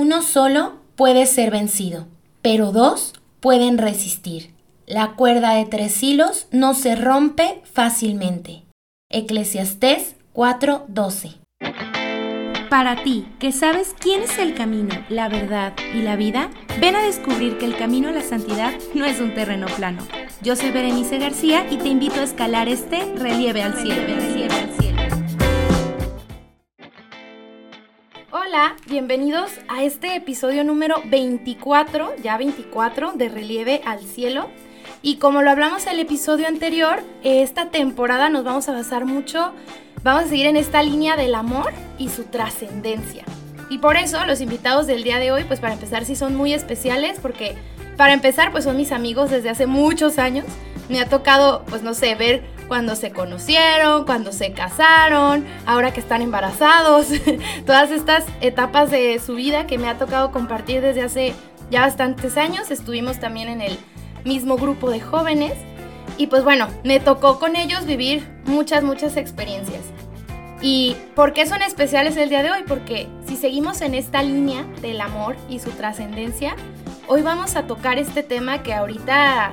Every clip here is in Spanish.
Uno solo puede ser vencido, pero dos pueden resistir. La cuerda de tres hilos no se rompe fácilmente. Eclesiastés 4:12 Para ti, que sabes quién es el camino, la verdad y la vida, ven a descubrir que el camino a la santidad no es un terreno plano. Yo soy Berenice García y te invito a escalar este relieve al cielo. Cielo, al cielo. Hola, bienvenidos a este episodio número 24, ya 24 de Relieve al Cielo. Y como lo hablamos en el episodio anterior, esta temporada nos vamos a basar mucho, vamos a seguir en esta línea del amor y su trascendencia. Y por eso los invitados del día de hoy, pues para empezar sí son muy especiales, porque para empezar pues son mis amigos desde hace muchos años. Me ha tocado, pues no sé, ver cuando se conocieron, cuando se casaron, ahora que están embarazados, todas estas etapas de su vida que me ha tocado compartir desde hace ya bastantes años. Estuvimos también en el mismo grupo de jóvenes y pues bueno, me tocó con ellos vivir muchas, muchas experiencias. ¿Y por qué son especiales el día de hoy? Porque si seguimos en esta línea del amor y su trascendencia, hoy vamos a tocar este tema que ahorita,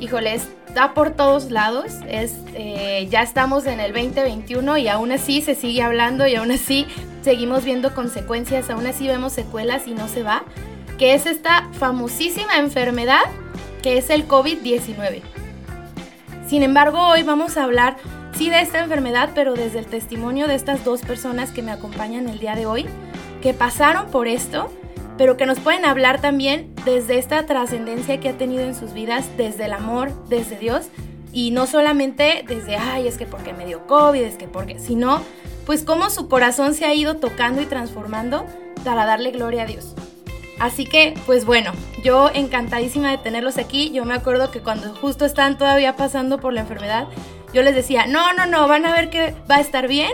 híjoles, está por todos lados. Es, eh, ya estamos en el 2021 y aún así se sigue hablando y aún así seguimos viendo consecuencias, aún así vemos secuelas y no se va, que es esta famosísima enfermedad que es el COVID-19. Sin embargo, hoy vamos a hablar sí de esta enfermedad, pero desde el testimonio de estas dos personas que me acompañan el día de hoy, que pasaron por esto pero que nos pueden hablar también desde esta trascendencia que ha tenido en sus vidas, desde el amor, desde Dios, y no solamente desde, ay, es que porque me dio COVID, es que porque, sino, pues cómo su corazón se ha ido tocando y transformando para darle gloria a Dios. Así que, pues bueno, yo encantadísima de tenerlos aquí. Yo me acuerdo que cuando justo están todavía pasando por la enfermedad, yo les decía, no, no, no, van a ver que va a estar bien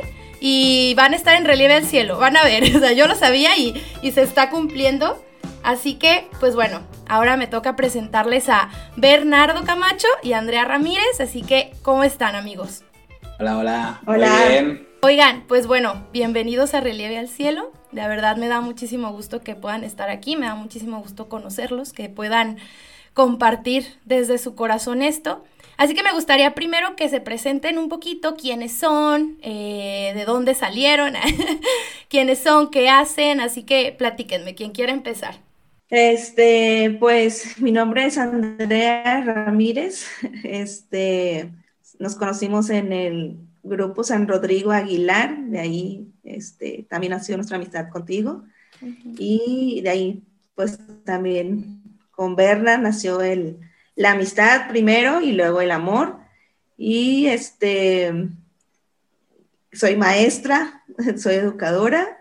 y van a estar en relieve al cielo, van a ver, o sea, yo lo sabía y, y se está cumpliendo. Así que, pues bueno, ahora me toca presentarles a Bernardo Camacho y Andrea Ramírez, así que, ¿cómo están amigos? Hola, hola. Hola. Muy bien. Oigan, pues bueno, bienvenidos a Relieve al Cielo. De verdad me da muchísimo gusto que puedan estar aquí, me da muchísimo gusto conocerlos, que puedan compartir desde su corazón esto. Así que me gustaría primero que se presenten un poquito quiénes son, eh, de dónde salieron, quiénes son, qué hacen, así que platíquenme, quien quiera empezar. Este, pues mi nombre es Andrea Ramírez. Este, nos conocimos en el grupo San Rodrigo Aguilar, de ahí este, también nació nuestra amistad contigo. Y de ahí, pues también con Berna nació el, la amistad primero y luego el amor. Y este, soy maestra, soy educadora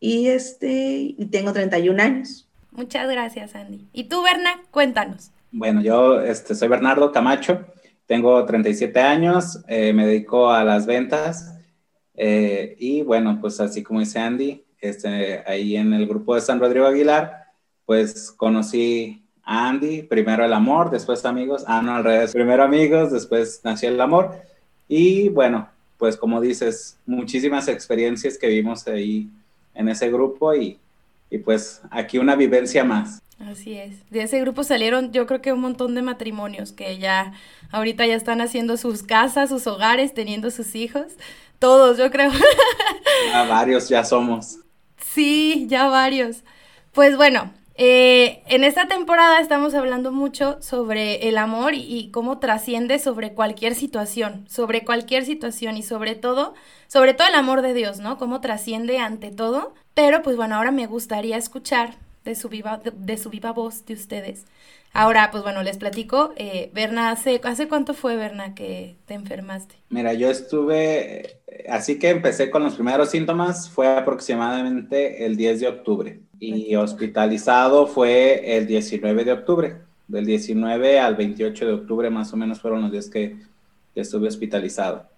y este, y tengo 31 años. Muchas gracias, Andy. ¿Y tú, Berna? Cuéntanos. Bueno, yo este, soy Bernardo Camacho, tengo 37 años, eh, me dedico a las ventas eh, y bueno, pues así como dice Andy, este, ahí en el grupo de San Rodrigo Aguilar, pues conocí Andy, primero el amor, después amigos, ah, no, al revés, primero amigos, después nació el amor y bueno, pues como dices, muchísimas experiencias que vimos ahí en ese grupo y, y pues aquí una vivencia más. Así es. De ese grupo salieron yo creo que un montón de matrimonios que ya ahorita ya están haciendo sus casas, sus hogares, teniendo sus hijos. Todos, yo creo. Ya varios ya somos. Sí, ya varios. Pues bueno, eh, en esta temporada estamos hablando mucho sobre el amor y, cómo trasciende sobre cualquier situación, sobre cualquier situación y sobre todo, sobre todo el amor de Dios, ¿no? Cómo trasciende ante todo. Pero pues bueno, ahora me gustaría escuchar de su viva, de su viva voz de ustedes. Ahora, pues bueno, les platico. Eh, Berna, ¿hace, ¿hace cuánto fue, Berna, que te enfermaste? Mira, yo estuve, así que empecé con los primeros síntomas, fue aproximadamente el 10 de octubre y hospitalizado fue el 19 de octubre. Del 19 al 28 de octubre más o menos fueron los días que, que estuve hospitalizado.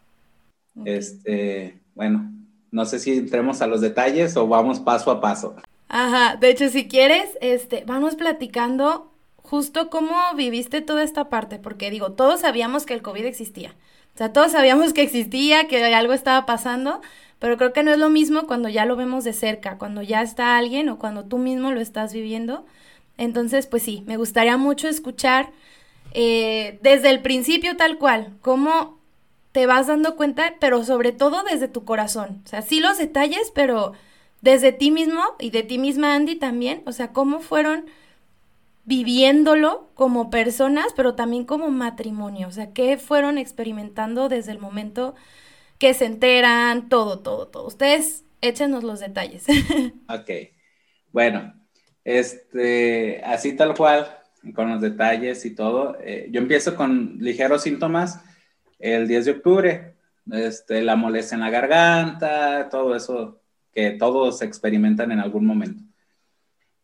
Okay. Este, bueno, no sé si entremos a los detalles o vamos paso a paso. Ajá, de hecho, si quieres, este, vamos platicando justo cómo viviste toda esta parte, porque digo, todos sabíamos que el COVID existía, O sea, todos sabíamos que existía, que algo estaba pasando, pero creo que no es lo mismo cuando ya lo vemos de cerca, cuando ya está alguien o cuando tú mismo lo estás viviendo. Entonces, pues sí, me gustaría mucho escuchar eh, desde el principio tal cual, cómo te vas dando cuenta, pero sobre todo desde tu corazón. O sea, sí los detalles, pero desde ti mismo y de ti misma, Andy, también. O sea, cómo fueron viviéndolo como personas, pero también como matrimonio. O sea, qué fueron experimentando desde el momento que se enteran, todo, todo, todo. Ustedes échenos los detalles. ok. Bueno, este, así tal cual, con los detalles y todo. Eh, yo empiezo con ligeros síntomas el 10 de octubre, este, la molestia en la garganta, todo eso que todos experimentan en algún momento.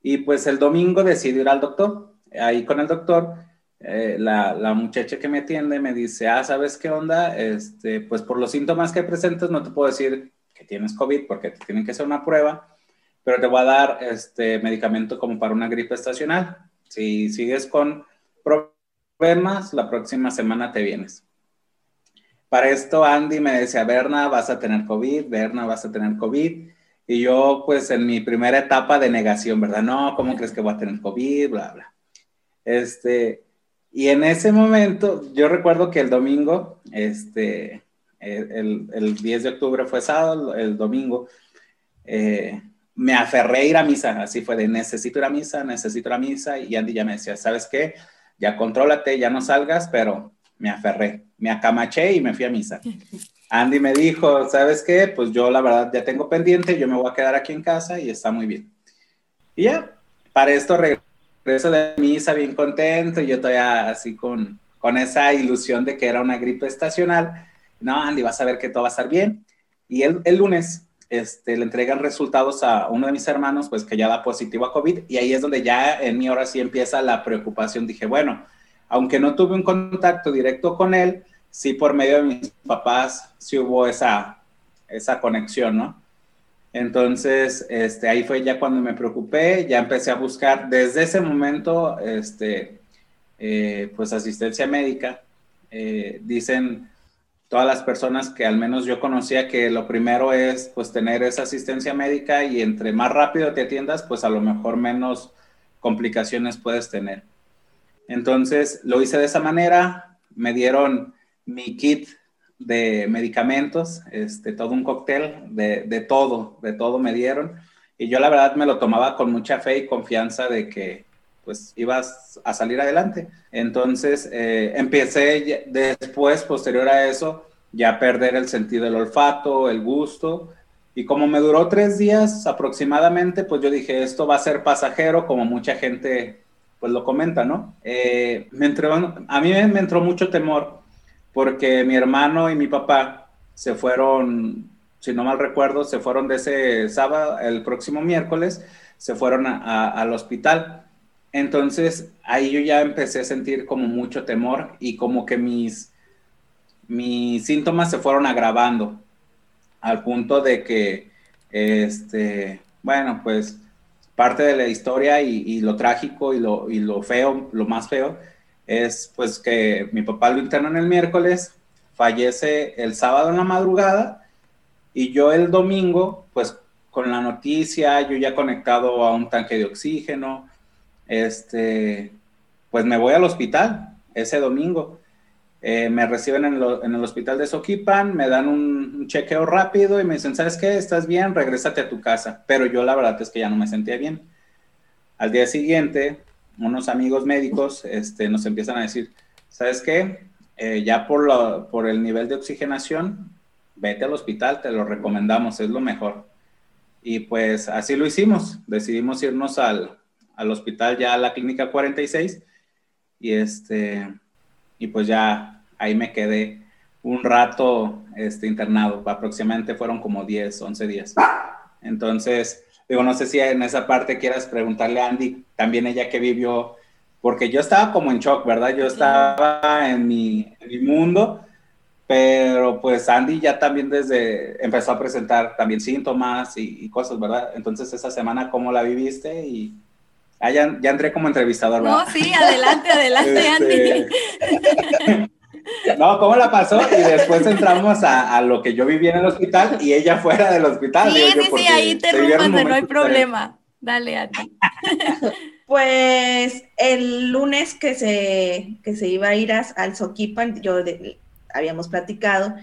Y pues el domingo decidí ir al doctor. Ahí con el doctor, eh, la, la, muchacha que me atiende me dice, ah, ¿sabes qué onda? Este, pues por los síntomas que presentas no te puedo decir que tienes COVID porque te tienen que hacer una prueba, pero te voy a dar este medicamento como para una gripe estacional. Si sigues con problemas, la próxima semana te vienes. Para esto Andy me decía, Berna, vas a tener COVID, Berna, vas a tener COVID. Y yo, pues, en mi primera etapa de negación, ¿verdad? No, ¿cómo crees que voy a tener COVID? Bla, bla. Este, y en ese momento, yo recuerdo que el domingo, este, el, el 10 de octubre fue sábado, el domingo, eh, me aferré a ir a misa, así fue de necesito ir a misa, necesito ir a misa, y Andy ya me decía, ¿sabes qué? Ya contrólate, ya no salgas, pero me aferré, me acamaché y me fui a misa. Andy me dijo, ¿sabes qué? Pues yo la verdad ya tengo pendiente, yo me voy a quedar aquí en casa y está muy bien. Y ya, para esto regreso de misa bien contento y yo todavía así con, con esa ilusión de que era una gripe estacional. No, Andy, vas a ver que todo va a estar bien. Y el, el lunes este, le entregan resultados a uno de mis hermanos, pues que ya da positivo a COVID, y ahí es donde ya en mi hora sí empieza la preocupación. Dije, bueno, aunque no tuve un contacto directo con él, sí por medio de mis papás sí hubo esa, esa conexión, ¿no? Entonces, este, ahí fue ya cuando me preocupé, ya empecé a buscar desde ese momento, este, eh, pues asistencia médica. Eh, dicen todas las personas que al menos yo conocía que lo primero es pues tener esa asistencia médica y entre más rápido te atiendas, pues a lo mejor menos complicaciones puedes tener. Entonces lo hice de esa manera, me dieron mi kit de medicamentos, este, todo un cóctel de, de, todo, de todo me dieron. Y yo la verdad me lo tomaba con mucha fe y confianza de que pues ibas a salir adelante. Entonces eh, empecé después, posterior a eso, ya a perder el sentido del olfato, el gusto. Y como me duró tres días aproximadamente, pues yo dije, esto va a ser pasajero, como mucha gente pues lo comenta, ¿no? Eh, me entró, a mí me entró mucho temor porque mi hermano y mi papá se fueron, si no mal recuerdo, se fueron de ese sábado, el próximo miércoles, se fueron al hospital. Entonces ahí yo ya empecé a sentir como mucho temor y como que mis, mis síntomas se fueron agravando al punto de que, este, bueno, pues parte de la historia y, y lo trágico y lo, y lo feo, lo más feo, es pues que mi papá lo internan el miércoles, fallece el sábado en la madrugada y yo el domingo, pues con la noticia, yo ya conectado a un tanque de oxígeno, este, pues me voy al hospital ese domingo. Eh, me reciben en, en, el hospital de Soquipan, me dan un, un, chequeo rápido y me dicen, ¿sabes qué? ¿Estás bien? Regrésate a tu casa. Pero yo la verdad es que ya no me sentía bien. Al día siguiente, unos amigos médicos este, nos empiezan a decir, ¿sabes qué? Eh, ya por, lo, por el nivel de oxigenación, vete al hospital, te lo recomendamos, es lo mejor. Y pues así lo hicimos, decidimos irnos al, al hospital ya a la clínica 46 y este y pues ya ahí me quedé un rato este, internado, aproximadamente fueron como 10, 11 días. Entonces, Digo, no sé si en esa parte quieras preguntarle a Andy, también ella que vivió, porque yo estaba como en shock, ¿verdad? Yo estaba en mi, en mi mundo, pero pues Andy ya también desde empezó a presentar también síntomas y, y cosas, ¿verdad? Entonces esa semana, ¿cómo la viviste? Y ah, ya, ya, entré como entrevistador, ¿verdad? No, sí, adelante, adelante, este, Andy. No, ¿cómo la pasó? Y después entramos a, lo que yo vivía en el hospital y ella fuera del hospital. Sí, sí, sí, ahí te rumbaste, no hay problema. Dale a ti. Pues el lunes que se, que se iba a ir al Soquipan, yo habíamos platicado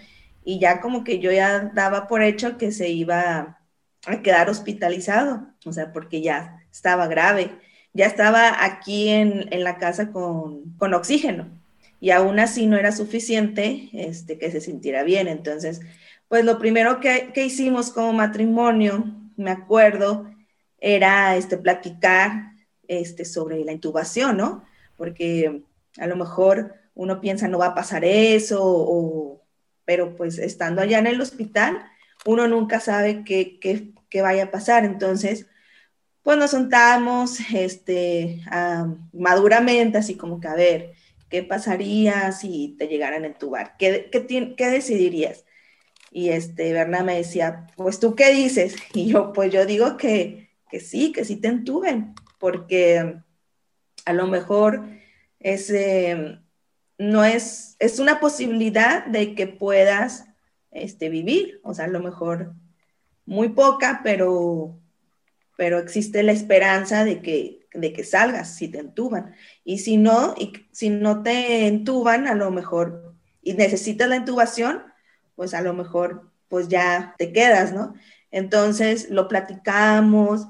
y ya como que yo ya daba por hecho que se iba a quedar hospitalizado, o sea, porque ya estaba grave, ya estaba aquí en, la casa con, oxígeno y aún así no era suficiente este, que se sintiera bien. Entonces, pues lo primero que, que hicimos como matrimonio, me acuerdo, era este, platicar este, sobre la intubación, ¿no? Porque a lo mejor uno piensa no va a pasar eso, pero pues estando allá en el hospital, uno nunca sabe qué, qué, vaya a pasar. Entonces, pues nos sentamos este, maduramente, así como que a ver, ¿qué pasaría si te llegaran a entubar? ¿Qué, qué, qué decidirías? Y este, Berna me decía, pues tú qué dices? Y yo, pues yo digo que, que sí, que sí te entuben, porque a lo mejor es, no es, es una posibilidad de que puedas este, vivir, o sea, a lo mejor muy poca, pero, pero existe la esperanza de que, de que salgas si te entuban. Y si no, y si no te entuban, a lo mejor, y necesitas la intubación, pues a lo mejor, pues ya te quedas, ¿no? Entonces lo platicamos,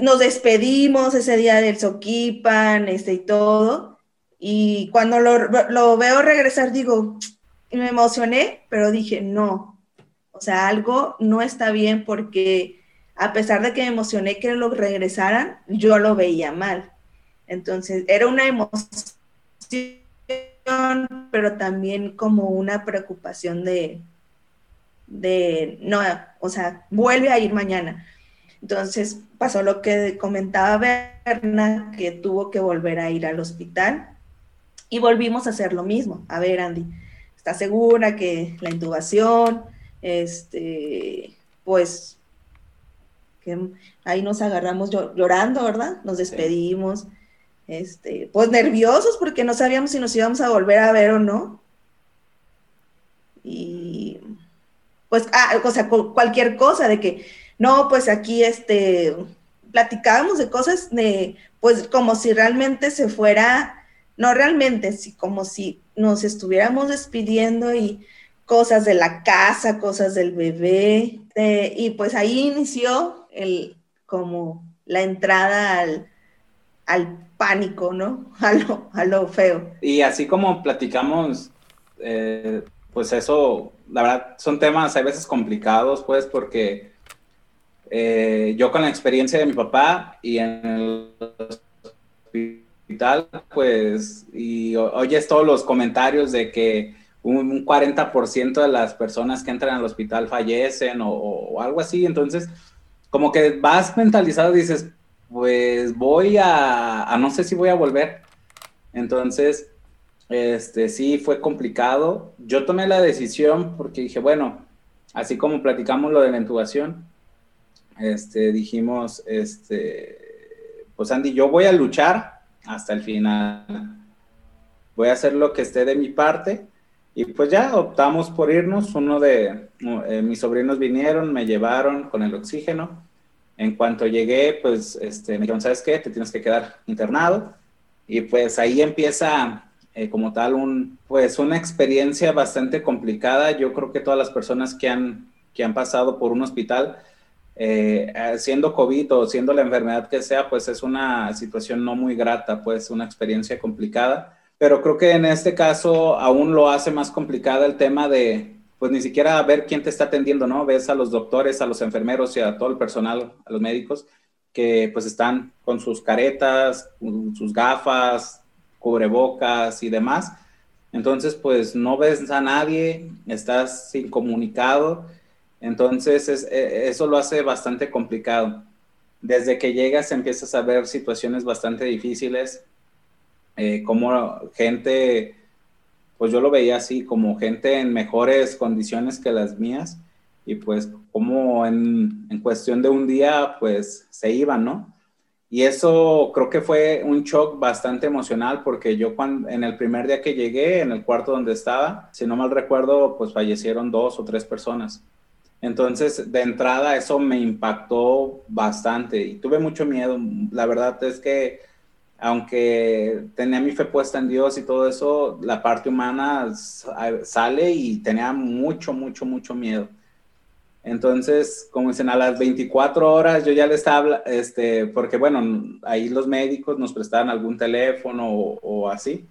nos despedimos ese día del Soquipan, este y todo. Y cuando lo, veo regresar, digo, me emocioné, pero dije, no, o sea, algo no está bien porque a pesar de que me emocioné que lo regresaran, yo lo veía mal. Entonces, era una emoción, pero también como una preocupación de, de, no, o sea, vuelve a ir mañana. Entonces pasó lo que comentaba Berna, que tuvo que volver a ir al hospital y volvimos a hacer lo mismo. A ver, Andy, ¿estás segura que la intubación, este, pues, que ahí nos agarramos llorando, ¿verdad? Nos despedimos, este, pues nerviosos porque no sabíamos si nos íbamos a volver a ver o no. Y pues, ah, o sea, cualquier cosa de que no, pues aquí este, platicábamos de cosas de, pues como si realmente se fuera, no realmente, sí, como si nos estuviéramos despidiendo y cosas de la casa, cosas del bebé, y pues ahí inició el, como la entrada al, al pánico, ¿no? A lo, a lo, feo. Y así como platicamos, eh, pues eso, la verdad, son temas a veces complicados, pues, porque eh, yo con la experiencia de mi papá y en el hospital, pues, y oyes todos los comentarios de que un, 40% de las personas que entran al hospital fallecen o, algo así, entonces, como que vas mentalizado dices, pues voy a, a no sé si voy a volver. Entonces, este, sí fue complicado. Yo tomé la decisión porque dije, bueno, así como platicamos lo de la intubación, este, dijimos, este, pues Andy, yo voy a luchar hasta el final. Voy a hacer lo que esté de mi parte. Y pues ya optamos por irnos. Uno de eh, mis sobrinos vinieron, me llevaron con el oxígeno. En cuanto llegué, pues este, me dijeron, ¿sabes qué? Te tienes que quedar internado. Y pues ahí empieza eh, como tal un, pues una experiencia bastante complicada. Yo creo que todas las personas que han, que han pasado por un hospital, eh, siendo COVID o siendo la enfermedad que sea, pues es una situación no muy grata, pues una experiencia complicada. Pero creo que en este caso aún lo hace más complicada el tema de, pues ni siquiera ver quién te está atendiendo, ¿no? Ves a los doctores, a los enfermeros y a todo el personal, a los médicos, que pues están con sus caretas, sus gafas, cubrebocas y demás. Entonces, pues no ves a nadie, estás incomunicado entonces, e, eso lo hace bastante complicado. Desde que llegas empiezas a ver situaciones bastante difíciles, eh, como gente, pues yo lo veía así, como gente en mejores condiciones que las mías, y pues como en, en cuestión de un día, pues se iban, ¿no? Y eso creo que fue un shock bastante emocional porque yo cuando, en el primer día que llegué, en el cuarto donde estaba, si no mal recuerdo, pues fallecieron dos o tres personas. Entonces, de entrada, eso me impactó bastante y tuve mucho miedo. La verdad es que, aunque tenía mi fe puesta en Dios y todo eso, la parte humana sale y tenía mucho, mucho, mucho miedo. Entonces, como dicen, a las 24 horas yo ya le estaba, este, porque bueno, ahí los médicos nos prestaban algún teléfono o, así.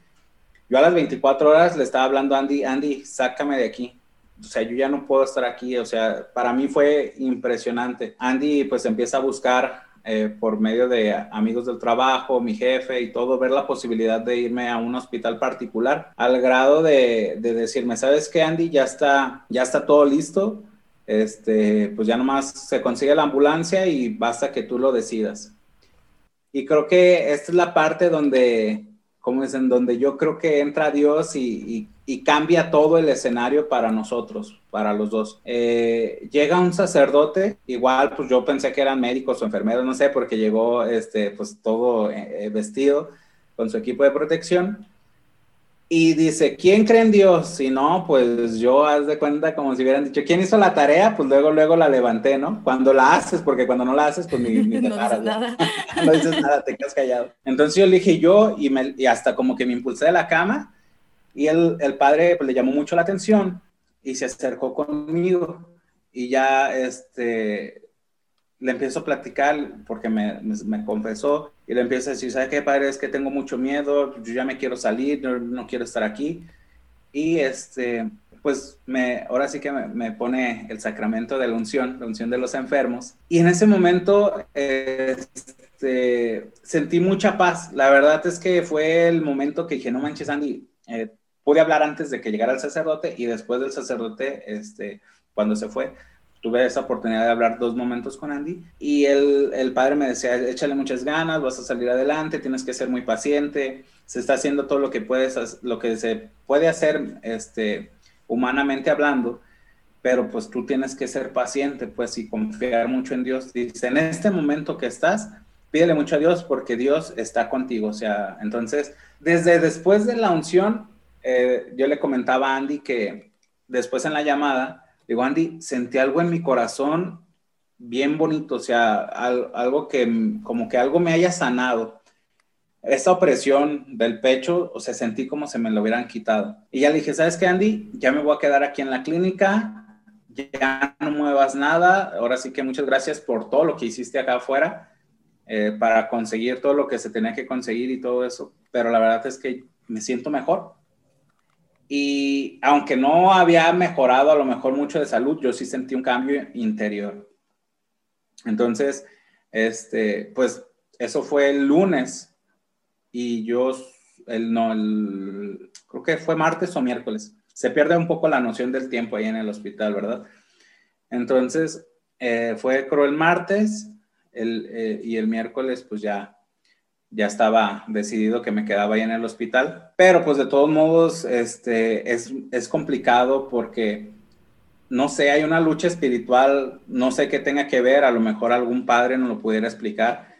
Yo a las 24 horas le estaba hablando a Andy, Andy, sácame de aquí. O sea, yo ya no puedo estar aquí. O sea, para mí fue impresionante. Andy pues empieza a buscar eh, por medio de amigos del trabajo, mi jefe y todo, ver la posibilidad de irme a un hospital particular, al grado de, de decirme, ¿sabes qué, Andy? Ya está, ya está todo listo este, pues ya nomás se consigue la ambulancia y basta que tú lo decidas. Y creo que esta es la parte donde, como dicen, donde yo creo que entra Dios y, cambia todo el escenario para nosotros, para los dos. Eh, llega un sacerdote, igual pues yo pensé que eran médicos o enfermeros, no sé, porque llegó este, pues todo eh, vestido con su equipo de protección y dice, ¿quién cree en Dios? Si no, pues yo haz de cuenta como si hubieran dicho, ¿quién hizo la tarea? Pues luego, luego la levanté, ¿no? Cuando la haces, porque cuando no la haces, pues ni, te no paras. Dices nada. no dices nada, te quedas callado. Entonces yo le dije yo y, me, y hasta como que me impulsé de la cama y el, el padre pues, le llamó mucho la atención y se acercó conmigo y ya este, le empiezo a platicar porque me, me, confesó y le empiezo a decir, ¿sabe qué, padre? Es que tengo mucho miedo, yo ya me quiero salir, no, quiero estar aquí. Y este, pues me, ahora sí que me, pone el sacramento de la unción, la unción de los enfermos. Y en ese momento este, sentí mucha paz. La verdad es que fue el momento que dije, no manches, Andy, eh, pude hablar antes de que llegara el sacerdote y después del sacerdote, este, cuando se fue, tuve esa oportunidad de hablar dos momentos con Andy y el, el, padre me decía, échale muchas ganas, vas a salir adelante, tienes que ser muy paciente, se está haciendo todo lo que puedes, lo que se puede hacer, este, humanamente hablando, pero pues tú tienes que ser paciente, pues y confiar mucho en Dios. Dice, en este momento que estás, pídele mucho a Dios porque Dios está contigo. O sea, entonces, desde después de la unción, eh, yo le comentaba a Andy que después en la llamada, Digo, Andy, sentí algo en mi corazón bien bonito, o sea, algo que, como que algo me haya sanado. Esta opresión del pecho, o sea, sentí como se me lo hubieran quitado. Y ya le dije, ¿sabes qué, Andy? Ya me voy a quedar aquí en la clínica, ya no muevas nada. Ahora sí que muchas gracias por todo lo que hiciste acá afuera eh, para conseguir todo lo que se tenía que conseguir y todo eso. Pero la verdad es que me siento mejor y aunque no había mejorado a lo mejor mucho de salud, yo sí sentí un cambio interior. Entonces, este, pues eso fue el lunes y yo, el, no, el, creo que fue martes o miércoles. Se pierde un poco la noción del tiempo ahí en el hospital, ¿verdad? Entonces, eh, fue creo el martes el, eh, y el miércoles pues ya ya estaba decidido que me quedaba ahí en el hospital, pero pues de todos modos este, es, es complicado porque, no sé, hay una lucha espiritual, no sé qué tenga que ver, a lo mejor algún padre no lo pudiera explicar,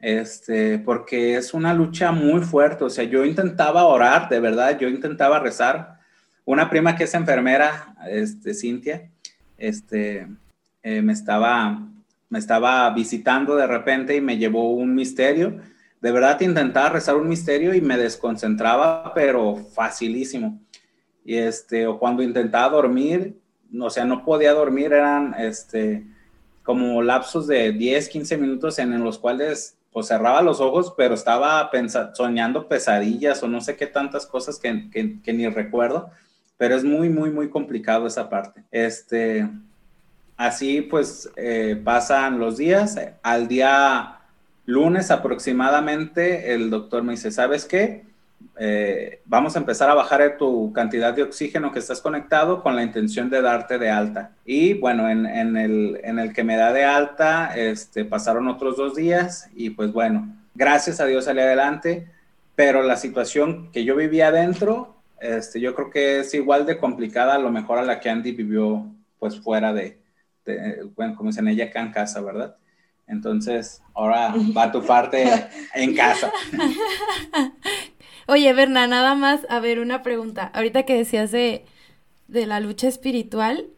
este, porque es una lucha muy fuerte, o sea, yo intentaba orar, de verdad, yo intentaba rezar. Una prima que es enfermera, este, Cintia, este, eh, me, estaba, me estaba visitando de repente y me llevó un misterio de verdad intentaba rezar un misterio y me desconcentraba, pero facilísimo. Y este, o cuando intentaba dormir, o sea, no podía dormir, eran este, como lapsos de 10, 15 minutos en, los cuales pues cerraba los ojos, pero estaba soñando pesadillas o no sé qué tantas cosas que, que, ni recuerdo, pero es muy, muy, muy complicado esa parte. Este, así pues eh, pasan los días, al día lunes aproximadamente, el doctor me dice, ¿sabes qué? Eh, vamos a empezar a bajar tu cantidad de oxígeno que estás conectado con la intención de darte de alta. Y bueno, en, el, en el, que me da de alta, este, pasaron otros dos días y pues bueno, gracias a Dios salí adelante, pero la situación que yo vivía adentro, este, yo creo que es igual de complicada a lo mejor a la que Andy vivió pues fuera de, bueno, como dicen ella acá en casa, ¿verdad? Entonces, ahora va tu parte en casa. Oye, Berna, nada más, a ver, una pregunta. Ahorita que decías de, de la lucha espiritual,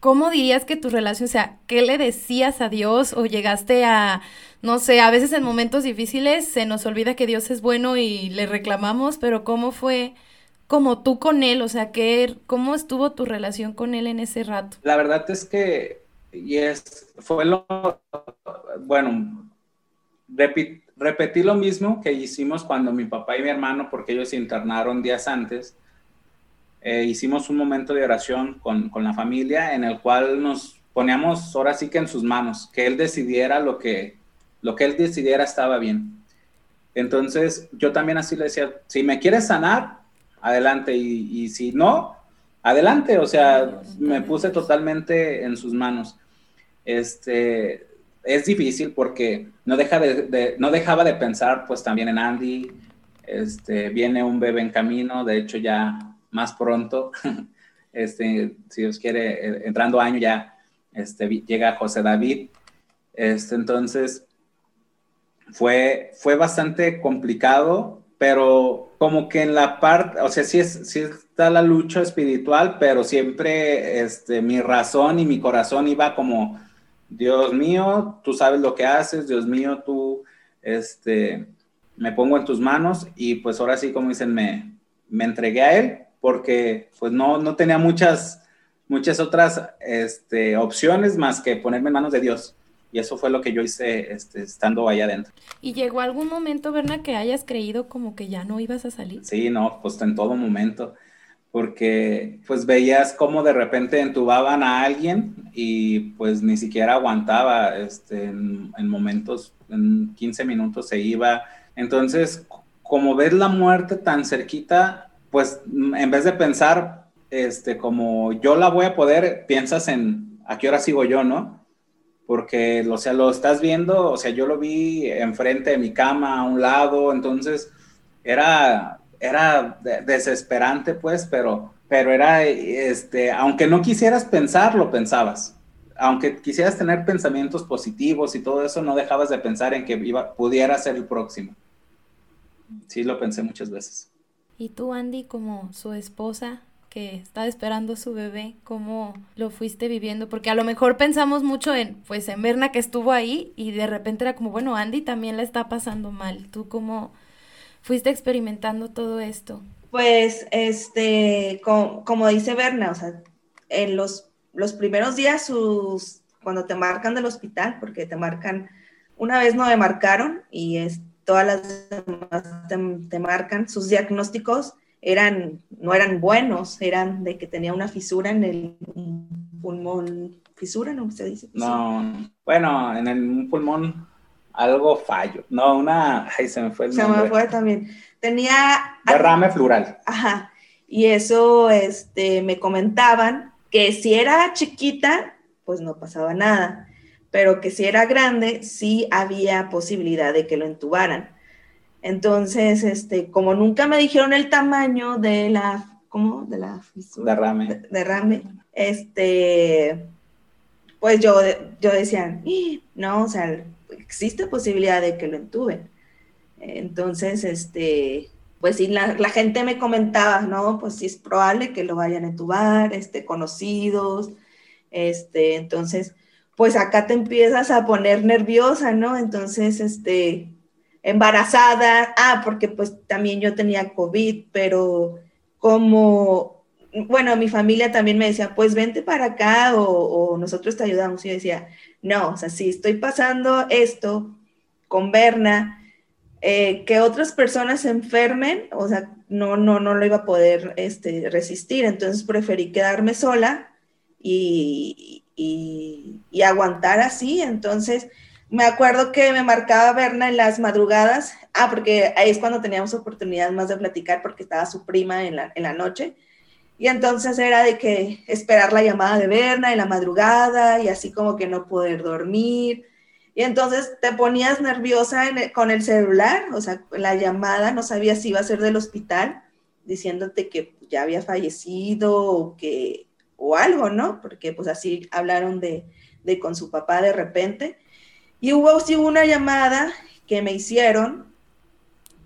¿cómo dirías que tu relación, o sea, qué le decías a Dios o llegaste a, no sé, a veces en momentos difíciles se nos olvida que Dios es bueno y le reclamamos, pero ¿cómo fue como tú con Él? O sea, ¿qué, ¿cómo estuvo tu relación con Él en ese rato? La verdad es que, y es, fue lo, bueno, repetí lo mismo que hicimos cuando mi papá y mi hermano, porque ellos se internaron días antes, eh, hicimos un momento de oración con, con, la familia en el cual nos poníamos ahora sí que en sus manos, que él decidiera lo que, lo que él decidiera estaba bien. Entonces yo también así le decía, si me quieres sanar, adelante, y, y si no, adelante, o sea, me puse totalmente en sus manos. Este, es difícil porque no, deja de, no dejaba de pensar pues también en Andy, este, viene un bebé en camino, de hecho ya más pronto, este, si Dios quiere, eh, entrando año ya este, llega José David, este, entonces fue, fue bastante complicado, pero como que en la parte, o sea, sí, es, sí está la lucha espiritual, pero siempre este, mi razón y mi corazón iba como Dios mío, tú sabes lo que haces, Dios mío, tú, este, me pongo en tus manos y pues ahora sí, como dicen, me, me entregué a Él porque pues no, no tenía muchas, muchas otras este, opciones más que ponerme en manos de Dios. Y eso fue lo que yo hice este, estando ahí adentro. ¿Y llegó algún momento, Berna, que hayas creído como que ya no ibas a salir? Sí, no, pues en todo momento porque pues veías cómo de repente entubaban a alguien y pues ni siquiera aguantaba, este, en, momentos, en 15 minutos se iba. Entonces, como ves la muerte tan cerquita, pues en vez de pensar, este, como yo la voy a poder, piensas en a qué hora sigo yo, ¿no? Porque, o sea, lo estás viendo, o sea, yo lo vi enfrente de mi cama, a un lado, entonces era era desesperante, pues, pero, pero era, este, aunque no quisieras pensar, lo pensabas. Aunque quisieras tener pensamientos positivos y todo eso, no dejabas de pensar en que iba, pudiera ser el próximo. Sí, lo pensé muchas veces. ¿Y tú, Andy, como su esposa, que está esperando su bebé, cómo lo fuiste viviendo? Porque a lo mejor pensamos mucho en, pues, en Berna que estuvo ahí y de repente era como, bueno, Andy también la está pasando mal. ¿Tú cómo, fuiste experimentando todo esto? Pues, este, como, dice Berna, o sea, en los, los primeros días, sus, cuando te marcan del hospital, porque te marcan, una vez no me marcaron y es, todas las demás te, marcan, sus diagnósticos eran, no eran buenos, eran de que tenía una fisura en el pulmón, fisura, ¿no se dice? No, bueno, en el pulmón algo fallo. No, una, ay, se me fue el se me fue también. Tenía... Derrame floral. Ajá. Y eso, este, me comentaban que si era chiquita, pues no pasaba nada, pero que si era grande, sí había posibilidad de que lo entubaran. Entonces, este, como nunca me dijeron el tamaño de la, ¿cómo? De la fisura. Derrame. derrame. Este, pues yo, yo decía, no, o sea, existe posibilidad de que lo entuben. Entonces, este, pues sí, la, gente me comentaba, ¿no? Pues sí es probable que lo vayan a entubar, este, conocidos, este, entonces, pues acá te empiezas a poner nerviosa, ¿no? Entonces, este, embarazada, ah, porque pues también yo tenía COVID, pero como, bueno, mi familia también me decía, pues vente para acá o, o nosotros te ayudamos. Y yo decía, no, o sea, si estoy pasando esto con Berna, eh, que otras personas se enfermen, o sea, no, no, no lo iba a poder este, resistir, entonces preferí quedarme sola y, y, aguantar así, entonces me acuerdo que me marcaba Berna en las madrugadas, ah, porque ahí es cuando teníamos oportunidad más de platicar porque estaba su prima en la, en la noche, y entonces era de que esperar la llamada de Berna en la madrugada y así como que no poder dormir. Y entonces te ponías nerviosa con el celular, o sea, la llamada, no sabías si iba a ser del hospital, diciéndote que ya había fallecido o que o algo, ¿no? Porque pues así hablaron de, de con su papá de repente. Y hubo una llamada que me hicieron,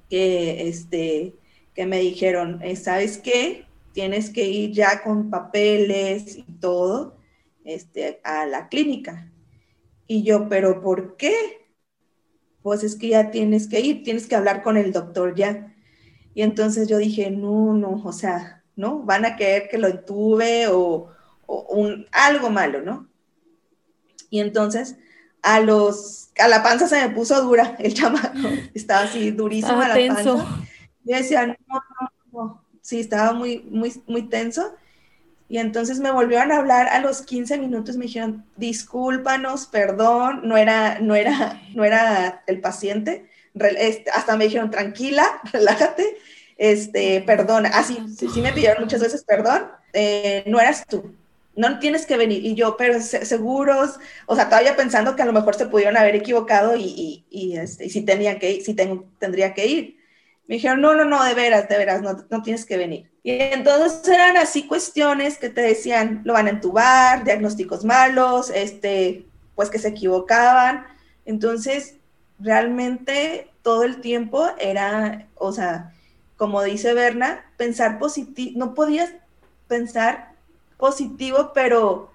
que, este, que me dijeron, eh, ¿sabes qué? Tienes que ir ya con papeles y todo este, a la clínica. Y yo, ¿pero por qué? Pues es que ya tienes que ir, tienes que hablar con el doctor ya. Y entonces yo dije, no, no, o sea, ¿no? Van a querer que lo entube o, un, algo malo, ¿no? Y entonces a los, a la panza se me puso dura el chamaco, estaba así durísimo la panza. Yo decía, no, no, no, sí, estaba muy, muy, muy tenso. Y entonces me volvieron a hablar a los 15 minutos, me dijeron, discúlpanos, perdón, no era, no era, no era el paciente. Este, hasta me dijeron, tranquila, relájate, este, perdón, así, sí, me pidieron muchas veces perdón, eh, no eras tú, no tienes que venir. Y yo, pero seguros, o sea, todavía pensando que a lo mejor se pudieron haber equivocado y, y, este, y si tenían que si tengo, tendría que ir. Me dijeron, no, no, no, de veras, de veras, no, no tienes que venir. Y entonces eran así cuestiones que te decían, lo van a entubar, diagnósticos malos, este, pues que se equivocaban. Entonces, realmente todo el tiempo era, o sea, como dice Berna, pensar positivo, no podías pensar positivo, pero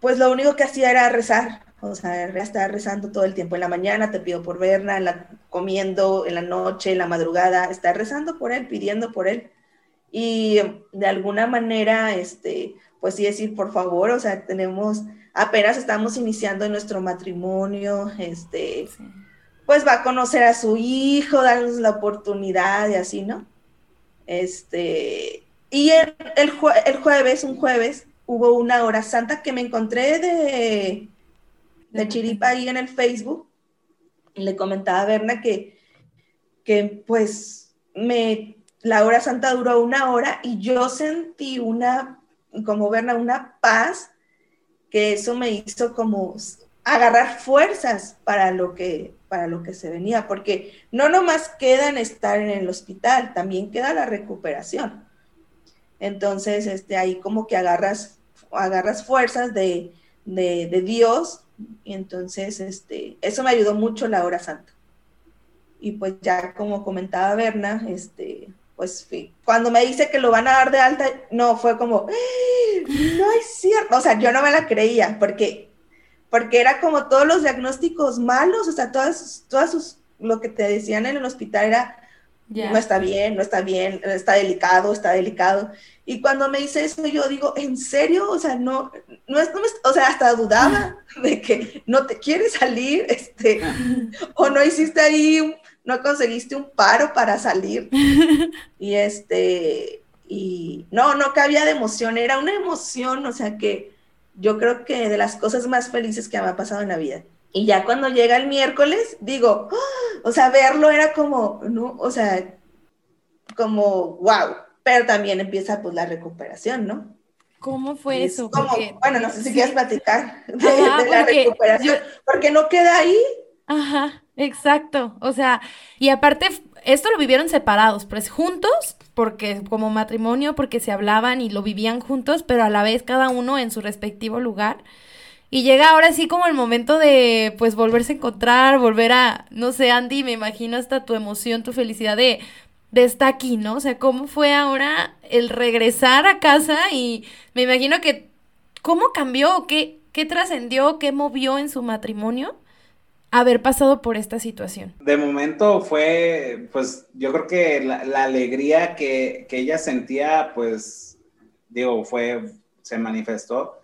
pues lo único que hacía era rezar, o sea, estar rezando todo el tiempo. En la mañana te pido por en la, comiendo, en la noche, en la madrugada, estar rezando por él, pidiendo por él. Y de alguna manera, este, pues sí decir, por favor, o sea, tenemos, apenas estamos iniciando nuestro matrimonio, este, pues va a conocer a su hijo, darnos la oportunidad y así, ¿no? Este, y el, el, jueves, un jueves, hubo una hora santa que me encontré de, de Chiripa ahí en el Facebook. Y le comentaba a Berna que, que pues me, la hora santa duró una hora y yo sentí una, como Berna, una paz que eso me hizo como agarrar fuerzas para lo que para lo que se venía, porque no nomás queda en estar en el hospital, también queda la recuperación. Entonces, este, ahí como que agarras, agarras fuerzas de, de, Dios, y entonces, este, eso me ayudó mucho la hora santa. Y pues ya como comentaba Berna, este, pues cuando me dice que lo van a dar de alta, no, fue como, ¡Ah! no es cierto, o sea, yo no me la creía, porque porque era como todos los diagnósticos malos, o sea, todas, todas sus, lo que te decían en el hospital era, no está bien, no está bien, está delicado, está delicado. Y cuando me dice eso, yo digo, ¿en serio? O sea, no, no es, o sea, hasta dudaba de que no te quieres salir, este, o no hiciste ahí, no conseguiste un paro para salir. Y este, y no, no cabía de emoción, era una emoción, o sea, que, yo creo que de las cosas más felices que me ha pasado en la vida. Y ya cuando llega el miércoles, digo, ¡Ah! o sea, verlo era como, ¿no? O sea, como, wow, pero también empieza pues la recuperación, ¿no? ¿Cómo fue eso? bueno, no sé si quieres platicar de, la recuperación, porque no queda ahí. Ajá, exacto. O sea, y aparte, esto lo vivieron separados, pues juntos, porque como matrimonio, porque se hablaban y lo vivían juntos, pero a la vez cada uno en su respectivo lugar. Y llega ahora sí como el momento de pues volverse a encontrar, volver a, no sé, Andy, me imagino hasta tu emoción, tu felicidad de, de estar aquí, ¿no? O sea, ¿cómo fue ahora el regresar a casa? Y me imagino que, ¿cómo cambió? ¿Qué, qué trascendió? ¿Qué movió en su matrimonio? haber pasado por esta situación? De momento fue, pues yo creo que la, alegría que, ella sentía, pues, digo, fue, se manifestó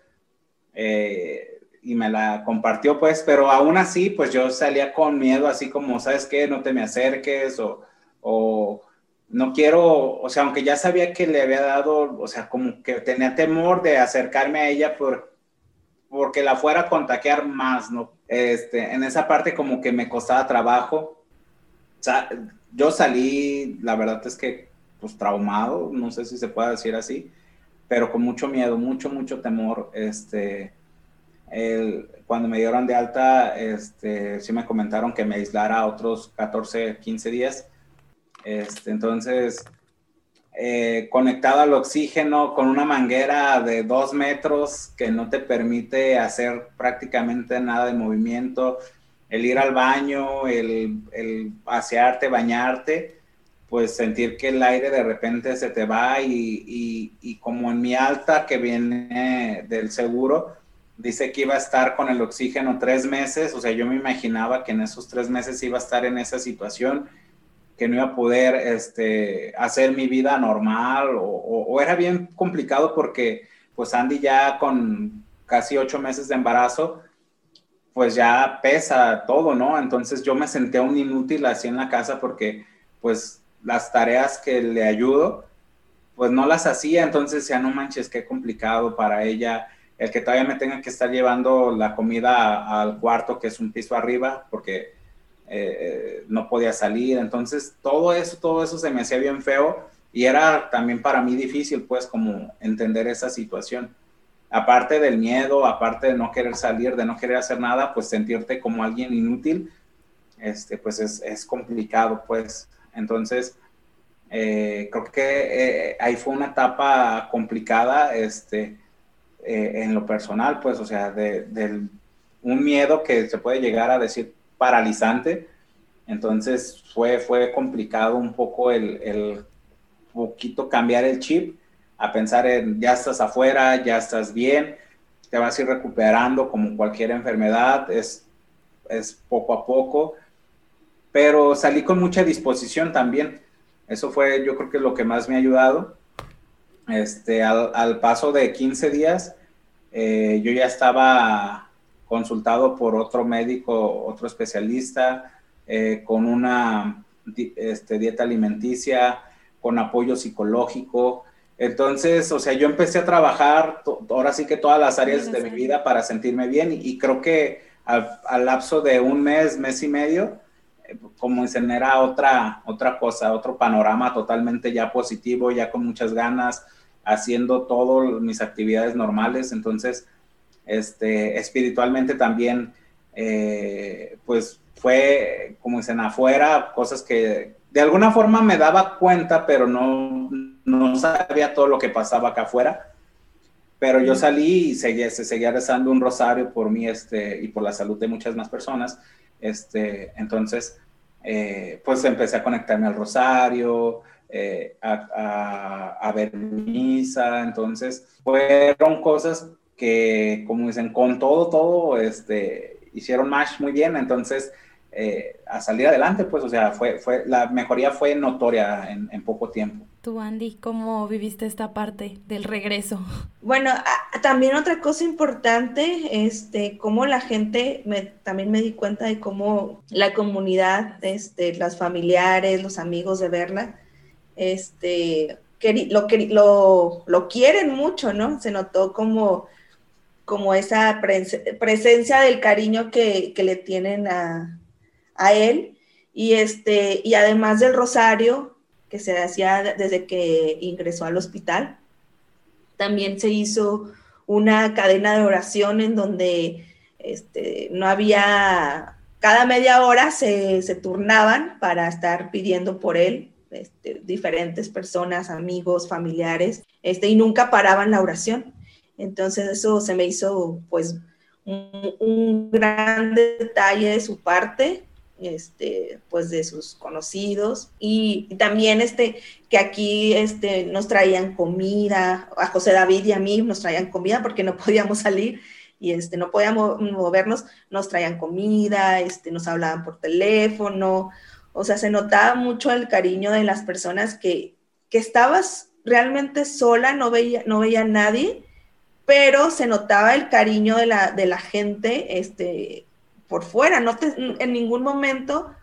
eh, y me la compartió, pues, pero aún así, pues yo salía con miedo, así como, ¿sabes qué? No te me acerques o, o no quiero, o sea, aunque ya sabía que le había dado, o sea, como que tenía temor de acercarme a ella por, porque la fuera a contagiar más, ¿no? Este, en esa parte como que me costaba trabajo. O sea, yo salí, la verdad es que, pues traumado, no sé si se puede decir así, pero con mucho miedo, mucho, mucho temor. Este, el, cuando me dieron de alta, este, sí me comentaron que me aislara otros 14, 15 días. Este, entonces, eh, conectado al oxígeno con una manguera de dos metros que no te permite hacer prácticamente nada de movimiento. el ir al baño, el, el asearte, bañarte, pues sentir que el aire de repente se te va y, y, como en mi alta que viene del seguro, dice que iba a estar con el oxígeno tres meses, o sea, yo me imaginaba que en esos tres meses iba a estar en esa situación, que no iba a poder este, hacer mi vida normal o, o era bien complicado porque pues Andy ya con casi ocho meses de embarazo, pues ya pesa todo, ¿no? Entonces yo me senté un inútil así en la casa porque pues las tareas que le ayudo, pues no las hacía, entonces ya no manches, qué complicado para ella el que todavía me tenga que estar llevando la comida al cuarto, que es un piso arriba, porque eh, no podía salir, entonces todo eso, todo eso se me hacía bien feo y era también para mí difícil, pues, como entender esa situación aparte del miedo, aparte de no querer salir, de no querer hacer nada, pues sentirte como alguien inútil, este, pues es, complicado, pues. Entonces, eh, creo que eh, ahí fue una etapa complicada, este, eh, en lo personal, pues, o sea, de, un miedo que se puede llegar a decir paralizante. Entonces, fue, fue complicado un poco el, el poquito cambiar el chip a pensar en ya estás afuera, ya estás bien, te vas a ir recuperando como cualquier enfermedad, es, es poco a poco, pero salí con mucha disposición también. Eso fue yo creo que lo que más me ha ayudado. Este, al, paso de 15 días, eh, yo ya estaba consultado por otro médico, otro especialista, eh, con una este, dieta alimenticia, con apoyo psicológico, entonces, o sea, yo empecé a trabajar ahora sí que todas las áreas de mi vida para sentirme bien y, creo que al, lapso de un mes, mes y medio, como dicen, era otra, otra cosa, otro panorama totalmente ya positivo, ya con muchas ganas, haciendo todas mis actividades normales. Entonces, este, espiritualmente también, eh, pues fue, como dicen, afuera, cosas que de alguna forma me daba cuenta, pero no no sabía todo lo que pasaba acá afuera, pero yo salí y seguía, se seguía rezando un rosario por mí este, y por la salud de muchas más personas. Este, entonces, eh, pues empecé a conectarme al rosario, eh, a, ver misa, entonces fueron cosas que, como dicen, con todo, todo, este, hicieron match muy bien, entonces eh, a salir adelante, pues, o sea, fue, fue, la mejoría fue notoria en, en poco tiempo. Tú, Andy, ¿cómo viviste esta parte del regreso? Bueno, también otra cosa importante, este, cómo la gente, me, también me di cuenta de cómo la comunidad, este, las familiares, los amigos de verla, este, lo, lo, lo quieren mucho, ¿no? Se notó como, como esa presencia del cariño que, que le tienen a, a él y, este, y además del rosario que se hacía desde que ingresó al hospital, también se hizo una cadena de oración en donde este, no había, cada media hora se, se, turnaban para estar pidiendo por él, este, diferentes personas, amigos, familiares, este, y nunca paraban la oración. Entonces eso se me hizo pues un, un gran detalle de su parte este, pues de sus conocidos. Y, también este, que aquí este, nos traían comida, a José David y a mí nos traían comida porque no podíamos salir y este, no podíamos movernos, nos traían comida, este, nos hablaban por teléfono, o sea, se notaba mucho el cariño de las personas que, que estabas realmente sola, no veía, no veía a nadie, pero se notaba el cariño de la, de la gente, este, por fuera, no te, en ningún momento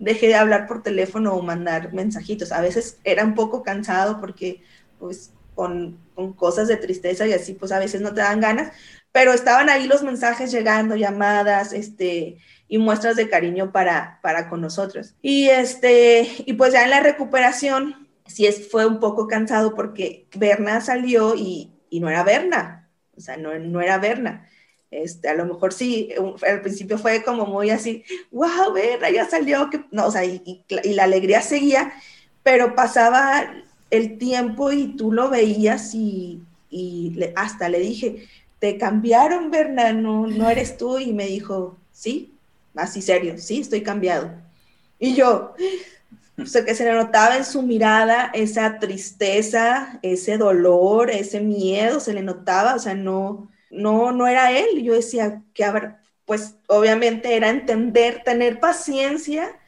dejé de hablar por teléfono o mandar mensajitos. A veces era un poco cansado porque pues con, cosas de tristeza y así pues a veces no te dan ganas, pero estaban ahí los mensajes llegando, llamadas, este, y muestras de cariño para, para con nosotros. Y este, y pues ya en la recuperación, sí es, fue un poco cansado porque Berna salió y, y no era Berna, o sea, no, no era Berna. Este, a lo mejor sí, al principio fue como muy así, wow, verla, ya salió, que, no, o sea, y, la alegría seguía, pero pasaba el tiempo y tú lo veías y, hasta le dije, te cambiaron, Berna, no, no eres tú, y me dijo, sí, así serio, sí, estoy cambiado. Y yo, o sea, que se le notaba en su mirada esa tristeza, ese dolor, ese miedo, se le notaba, o sea, no, no, no era él. Yo decía que, a pues obviamente era entender, tener paciencia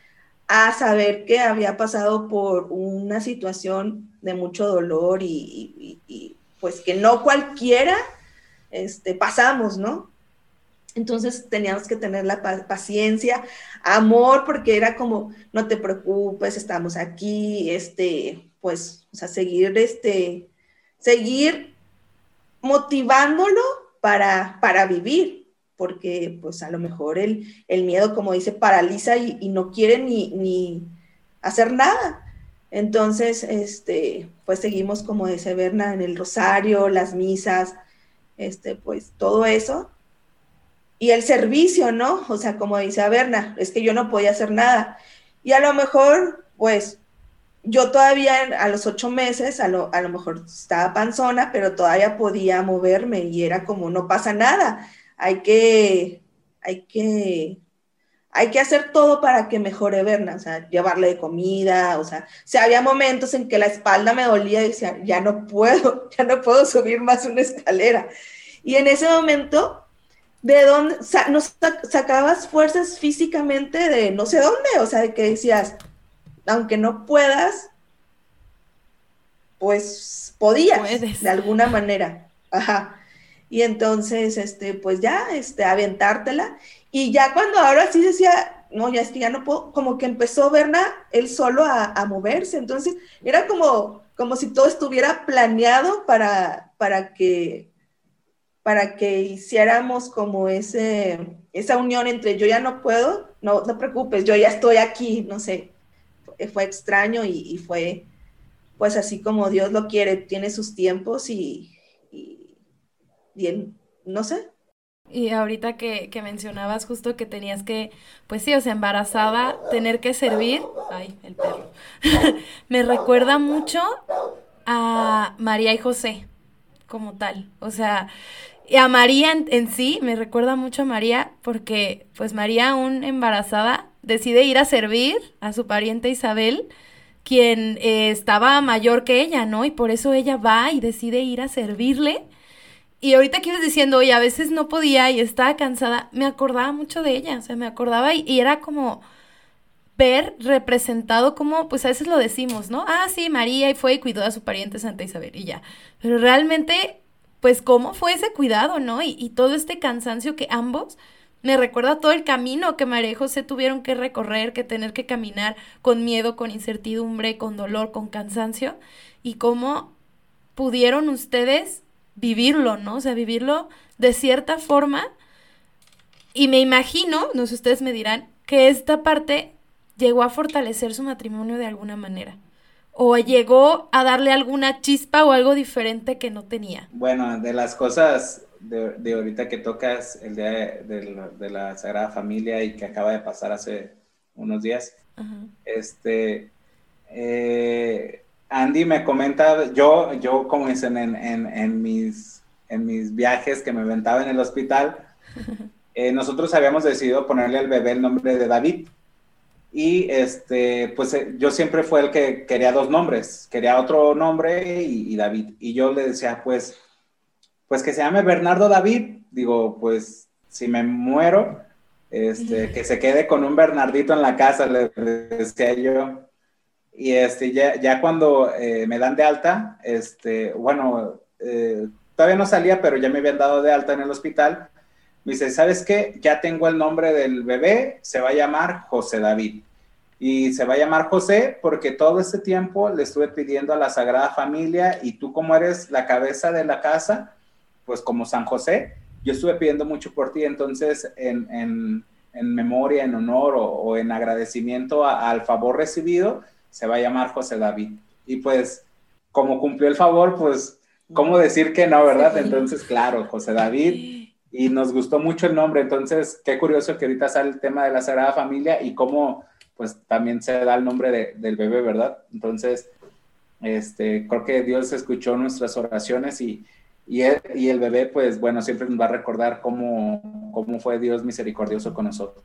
a saber que había pasado por una situación de mucho dolor y, pues que no cualquiera este, pasamos, ¿no? Entonces teníamos que tener la paciencia, amor, porque era como, no te preocupes, estamos aquí, este, pues, o sea, seguir, este, seguir motivándolo para, para vivir, porque pues a lo mejor el, el miedo, como dice, paraliza y, no quiere ni, ni, hacer nada. Entonces, este, pues seguimos, como dice Berna, en el rosario, las misas, este, pues todo eso. Y el servicio, ¿no? O sea, como dice Berna, es que yo no podía hacer nada. Y a lo mejor, pues, yo todavía a los ocho meses, a lo, a lo mejor estaba panzona, pero todavía podía moverme y era como, no pasa nada hay que, hay que, hay que hacer todo para que mejore Berna, o sea, llevarle de comida, o sea, si había momentos en que la espalda me dolía y decía, ya no puedo, ya no puedo subir más una escalera. Y en ese momento, ¿de dónde? nos sacabas fuerzas físicamente de no sé dónde, o sea, de que decías, aunque no puedas, pues podías, de alguna manera. Ajá. Y entonces, este, pues ya, este, aventártela. Y ya cuando ahora sí decía, no, ya es que ya no puedo, como que empezó Berna él solo a, moverse. Entonces, era como, como si todo estuviera planeado para, para que para que hiciéramos como ese, esa unión entre yo ya no puedo, no, no preocupes, yo ya estoy aquí, no sé, fue extraño y, fue pues así como Dios lo quiere, tiene sus tiempos y, bien, no sé. Y ahorita que, que, mencionabas justo que tenías que, pues sí, o sea, embarazada, tener que servir, ay, el perro, me recuerda mucho a María y José como tal, o sea, y a María en, sí, me recuerda mucho a María porque pues María aún embarazada decide ir a servir a su pariente Isabel, quien eh, estaba mayor que ella, ¿no? Y por eso ella va y decide ir a servirle y ahorita que ibas diciendo, oye, a veces no podía y estaba cansada, me acordaba mucho de ella, o sea, me acordaba y, era como ver representado como, pues a veces lo decimos, ¿no? Ah, sí, María y fue y cuidó a su pariente Santa Isabel y ya. Pero realmente, pues cómo fue ese cuidado, ¿no? Y, y todo este cansancio que ambos, me recuerda todo el camino que María y José tuvieron que recorrer, que tener que caminar con miedo, con incertidumbre, con dolor, con cansancio, y cómo pudieron ustedes vivirlo, ¿no? O sea, vivirlo de cierta forma. Y me imagino, no sé, ustedes me dirán, que esta parte llegó a fortalecer su matrimonio de alguna manera. O llegó a darle alguna chispa o algo diferente que no tenía. Bueno, de las cosas de, ahorita que tocas, el día de, la Sagrada Familia y que acaba de pasar hace unos días, este, eh, Andy me comenta, yo, yo como dicen en, mis, en mis viajes que me aventaba en el hospital, eh, nosotros habíamos decidido ponerle al bebé el nombre de David. Y este, pues eh, yo siempre fue el que quería dos nombres, quería otro nombre y, David. Y yo le decía, pues, pues que se llame Bernardo David. Digo, pues si me muero, este, que se quede con un Bernardito en la casa, le decía yo. Y este, ya, ya cuando eh, me dan de alta, este, bueno, eh, todavía no salía, pero ya me habían dado de alta en el hospital. Me dice, ¿sabes qué? Ya tengo el nombre del bebé, se va a llamar José David. Y se va a llamar José porque todo este tiempo le estuve pidiendo a la Sagrada Familia y tú como eres la cabeza de la casa, pues como San José, yo estuve pidiendo mucho por ti. Entonces, en, en, en memoria, en honor o, en agradecimiento al favor recibido, se va a llamar José David. Y pues, como cumplió el favor, pues, ¿cómo decir que no, verdad? Entonces, claro, José David. Y nos gustó mucho el nombre. Entonces, qué curioso que ahorita sale el tema de la Sagrada Familia y cómo, pues, también se da el nombre del bebé, ¿verdad? Entonces, este, creo que Dios escuchó nuestras oraciones y, y el, bebé, pues bueno, siempre nos va a recordar cómo, cómo fue Dios misericordioso con nosotros.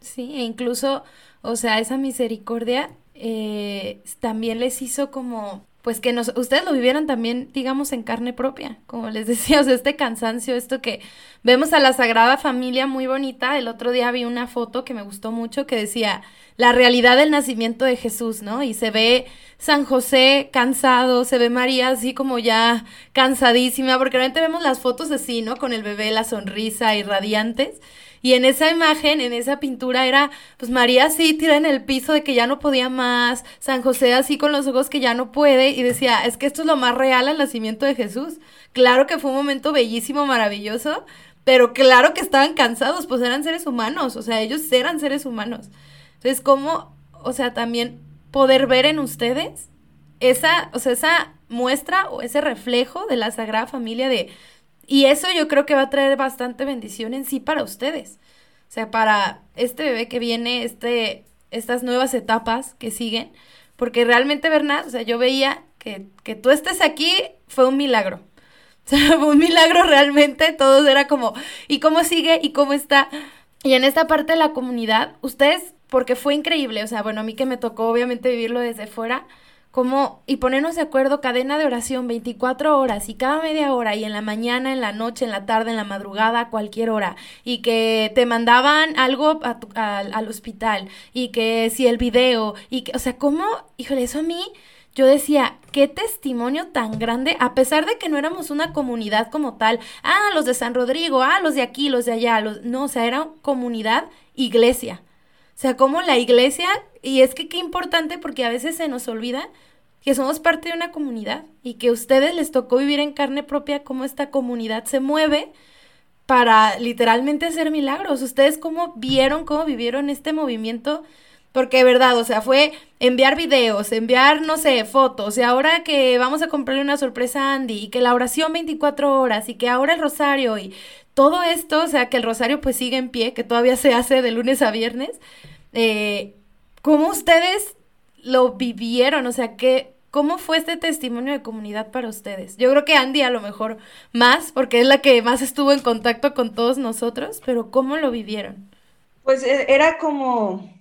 Sí, e incluso, o sea, esa misericordia eh, también les hizo como pues que nos, ustedes lo vivieran también, digamos, en carne propia, como les decía, o sea, este cansancio, esto que vemos a la Sagrada Familia muy bonita, el otro día vi una foto que me gustó mucho que decía la realidad del nacimiento de Jesús, ¿no? Y se ve San José cansado, se ve María así como ya cansadísima, porque realmente vemos las fotos así, ¿no? Con el bebé, la sonrisa y radiantes. Y en esa imagen, en esa pintura, era pues María así tira en el piso de que ya no podía más, San José así con los ojos que ya no puede, y decía, es que esto es lo más real al nacimiento de Jesús. Claro que fue un momento bellísimo, maravilloso, pero claro que estaban cansados, pues eran seres humanos, o sea, ellos eran seres humanos. Entonces, ¿cómo, o sea, también poder ver en ustedes esa, o sea, esa muestra o ese reflejo de la Sagrada Familia de y eso yo creo que va a traer bastante bendición en sí para ustedes. O sea, para este bebé que viene, este, estas nuevas etapas que siguen. Porque realmente, Bernard, o sea, yo veía que, que tú estés aquí fue un milagro. O sea, fue un milagro realmente. Todo era como, ¿y cómo sigue? ¿Y cómo está? Y en esta parte de la comunidad, ustedes, porque fue increíble. O sea, bueno, a mí que me tocó obviamente vivirlo desde fuera como y ponernos de acuerdo cadena de oración 24 horas y cada media hora y en la mañana, en la noche, en la tarde, en la madrugada, a cualquier hora y que te mandaban algo al hospital y que si el video y que, o sea, ¿cómo? Híjole, eso a mí yo decía, qué testimonio tan grande, a pesar de que no éramos una comunidad como tal, ah, los de San Rodrigo, ah, los de aquí, los de allá, los, no, o sea, era comunidad, iglesia. O sea, como la iglesia, y es que qué importante porque a veces se nos olvida que somos parte de una comunidad y que a ustedes les tocó vivir en carne propia cómo esta comunidad se mueve para literalmente hacer milagros. Ustedes cómo vieron, cómo vivieron este movimiento, porque de verdad, o sea, fue enviar videos, enviar, no sé, fotos, y ahora que vamos a comprarle una sorpresa a Andy, y que la oración 24 horas, y que ahora el rosario, y todo esto, o sea, que el rosario pues sigue en pie, que todavía se hace de lunes a viernes, eh, ¿cómo ustedes lo vivieron? O sea, ¿qué, ¿cómo fue este testimonio de comunidad para ustedes? Yo creo que Andy a lo mejor más, porque es la que más estuvo en contacto con todos nosotros, pero ¿cómo lo vivieron? Pues e, era como,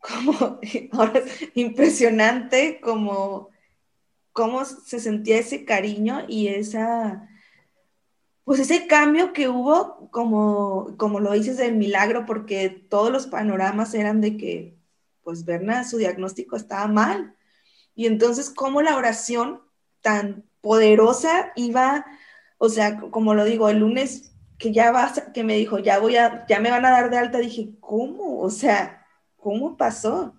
como, ahora impresionante, como cómo se sentía ese cariño y esa pues ese cambio que hubo, como, como lo dices del milagro, porque todos los panoramas eran de que, pues, Berna, su diagnóstico estaba mal. Y entonces, cómo la oración tan poderosa iba, o sea, como lo digo, el lunes que ya vas, que me dijo, ya voy a, ya me van a dar de alta, dije, ¿cómo? O sea, ¿cómo pasó?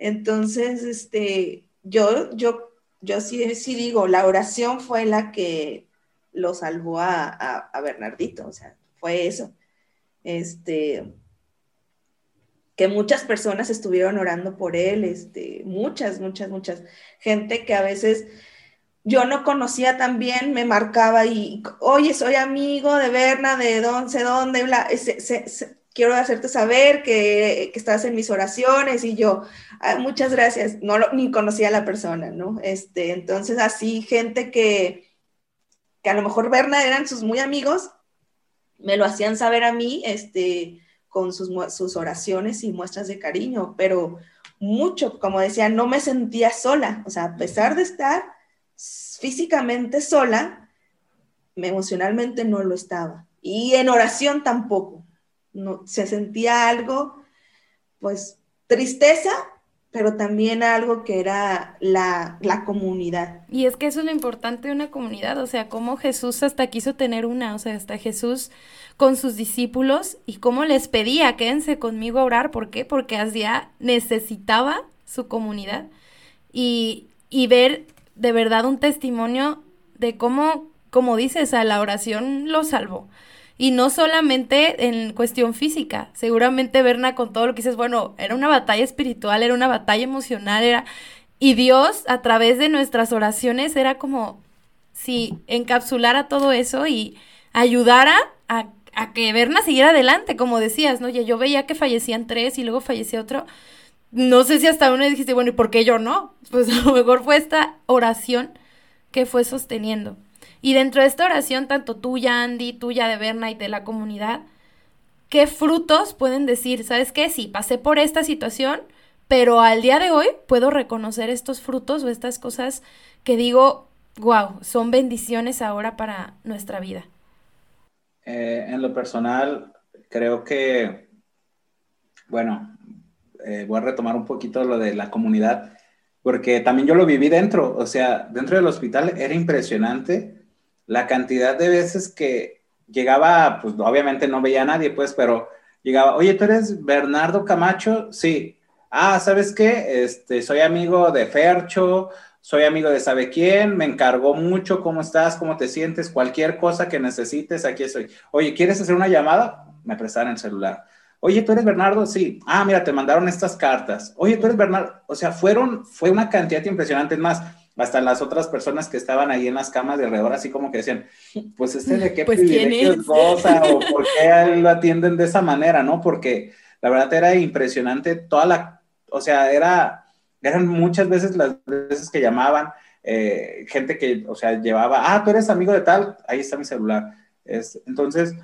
Entonces, este, yo, yo, yo sí, sí digo, la oración fue la que lo salvó a, Bernardito, o sea, fue eso. Este, que muchas personas estuvieron orando por él, este, muchas, muchas, muchas. Gente que a veces yo no conocía también, me marcaba y, oye, soy amigo de Berna, de don, sé dónde, quiero hacerte saber que, estás en mis oraciones y yo, ah, muchas gracias, no ni conocía a la persona, ¿no? Este, entonces así, gente que, que a lo mejor Berna eran sus muy amigos, me lo hacían saber a mí, este, con sus, sus oraciones y muestras de cariño, pero mucho, como decía, no me sentía sola, o sea, a pesar de estar físicamente sola, emocionalmente no lo estaba. Y en oración tampoco. No, se sentía algo, pues, tristeza, pero también algo que era la, comunidad. Y es que eso es lo importante de una comunidad, o sea, cómo Jesús hasta quiso tener una, o sea, hasta Jesús con sus discípulos y cómo les pedía, quédense conmigo a orar, ¿por qué? Porque hacía, necesitaba su comunidad y, y ver de verdad un testimonio de cómo, como dices, a la oración lo salvó. Y no solamente en cuestión física, seguramente Berna con todo lo que dices, bueno, era una batalla espiritual, era una batalla emocional, era... Y Dios a través de nuestras oraciones era como si encapsulara todo eso y ayudara a, a que Berna siguiera adelante, como decías, ¿no? Ya yo veía que fallecían tres y luego fallecía otro. No sé si hasta uno dijiste, bueno, ¿y por qué yo no? Pues a lo mejor fue esta oración que fue sosteniendo. Y dentro de esta oración, tanto tuya, Andy, tuya de Berna y de la comunidad, qué frutos pueden decir, ¿sabes qué? Sí, pasé por esta situación, pero al día de hoy puedo reconocer estos frutos o estas cosas que digo, wow, son bendiciones ahora para nuestra vida. Eh, en lo personal, creo que, bueno, eh, voy a retomar un poquito lo de la comunidad, porque también yo lo viví dentro, o sea, dentro del hospital era impresionante la cantidad de veces que llegaba, pues obviamente no veía a nadie, pues, pero llegaba, oye, ¿tú eres Bernardo Camacho? Sí. Ah, ¿sabes qué? Este, soy amigo de Fercho, soy amigo de sabe quién, me encargó mucho, ¿cómo estás? ¿Cómo te sientes? Cualquier cosa que necesites, aquí estoy. Oye, ¿quieres hacer una llamada? Me prestaron el celular. Oye, ¿tú eres Bernardo? Sí. Ah, mira, te mandaron estas cartas. Oye, ¿tú eres Bernardo? O sea, fueron, fue una cantidad impresionante. más, hasta las otras personas que estaban ahí en las camas de alrededor, así como que decían, pues este de qué pues, privilegios goza o por qué lo atienden de esa manera, ¿no? Porque la verdad era impresionante toda la, o sea, era eran muchas veces las veces que llamaban, eh, gente que, o sea, llevaba, ah, tú eres amigo de tal, ahí está mi celular. Es, entonces,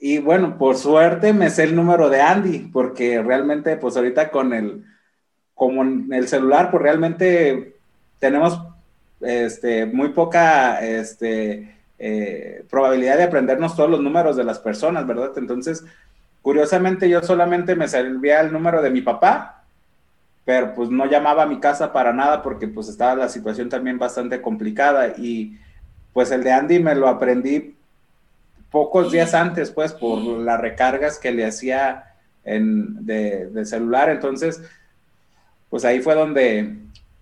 y bueno, por suerte me sé el número de Andy, porque realmente, pues ahorita con el, como el celular, pues realmente tenemos este, muy poca este, eh, probabilidad de aprendernos todos los números de las personas, ¿verdad? Entonces, curiosamente yo solamente me servía el número de mi papá pero pues no llamaba a mi casa para nada porque pues estaba la situación también bastante complicada y pues el de Andy me lo aprendí pocos días antes pues por las recargas que le hacía en, de, celular, entonces pues ahí fue donde,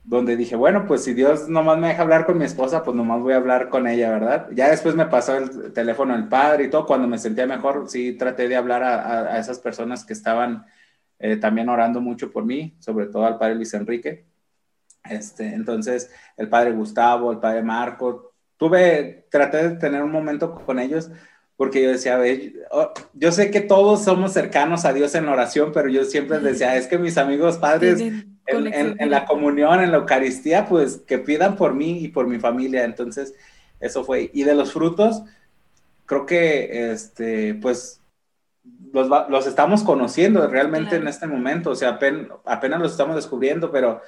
donde dije, bueno, pues si Dios nomás me deja hablar con mi esposa, pues nomás voy a hablar con ella, ¿verdad? Ya después me pasó el teléfono el padre y todo, cuando me sentía mejor, sí traté de hablar a, a esas personas que estaban eh, también orando mucho por mí, sobre todo al padre Luis Enrique. Este, entonces, el padre Gustavo, el padre Marco, tuve, traté de tener un momento con ellos porque yo decía, oh, yo sé que todos somos cercanos a Dios en la oración, pero yo siempre decía, es que mis amigos padres en, en, la comunión, en la Eucaristía, pues que pidan por mí y por mi familia. Entonces, eso fue. Y de los frutos, creo que, este, pues, los, los estamos conociendo realmente en este momento, o sea, apenas, apenas los estamos descubriendo, pero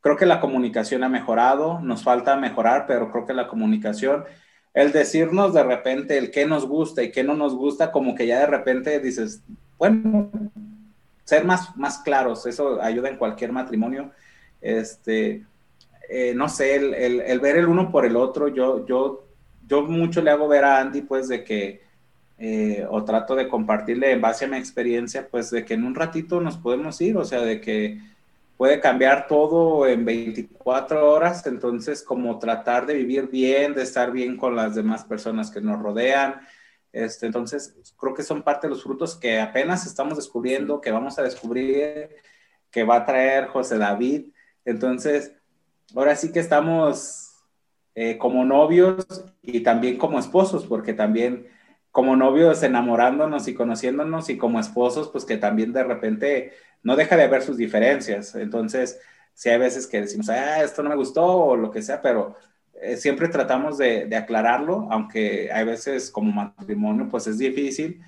creo que la comunicación ha mejorado, nos falta mejorar, pero creo que la comunicación, el decirnos de repente el qué nos gusta y qué no nos gusta, como que ya de repente dices, bueno, ser más, más claros, eso ayuda en cualquier matrimonio. Este, eh, no sé, el, el, ver el uno por el otro, yo, yo, yo mucho le hago ver a Andy, pues, de que eh, o trato de compartirle en base a mi experiencia, pues de que en un ratito nos podemos ir, o sea, de que puede cambiar todo en 24 horas, entonces como tratar de vivir bien, de estar bien con las demás personas que nos rodean. Este, entonces, creo que son parte de los frutos que apenas estamos descubriendo, que vamos a descubrir, que va a traer José David. Entonces, ahora sí que estamos eh, como novios y también como esposos, porque también como novios enamorándonos y conociéndonos y como esposos, pues que también de repente no deja de haber sus diferencias. Entonces, sí hay veces que decimos, ah, esto no me gustó o lo que sea, pero eh, siempre tratamos de, aclararlo, aunque hay veces como matrimonio, pues es difícil,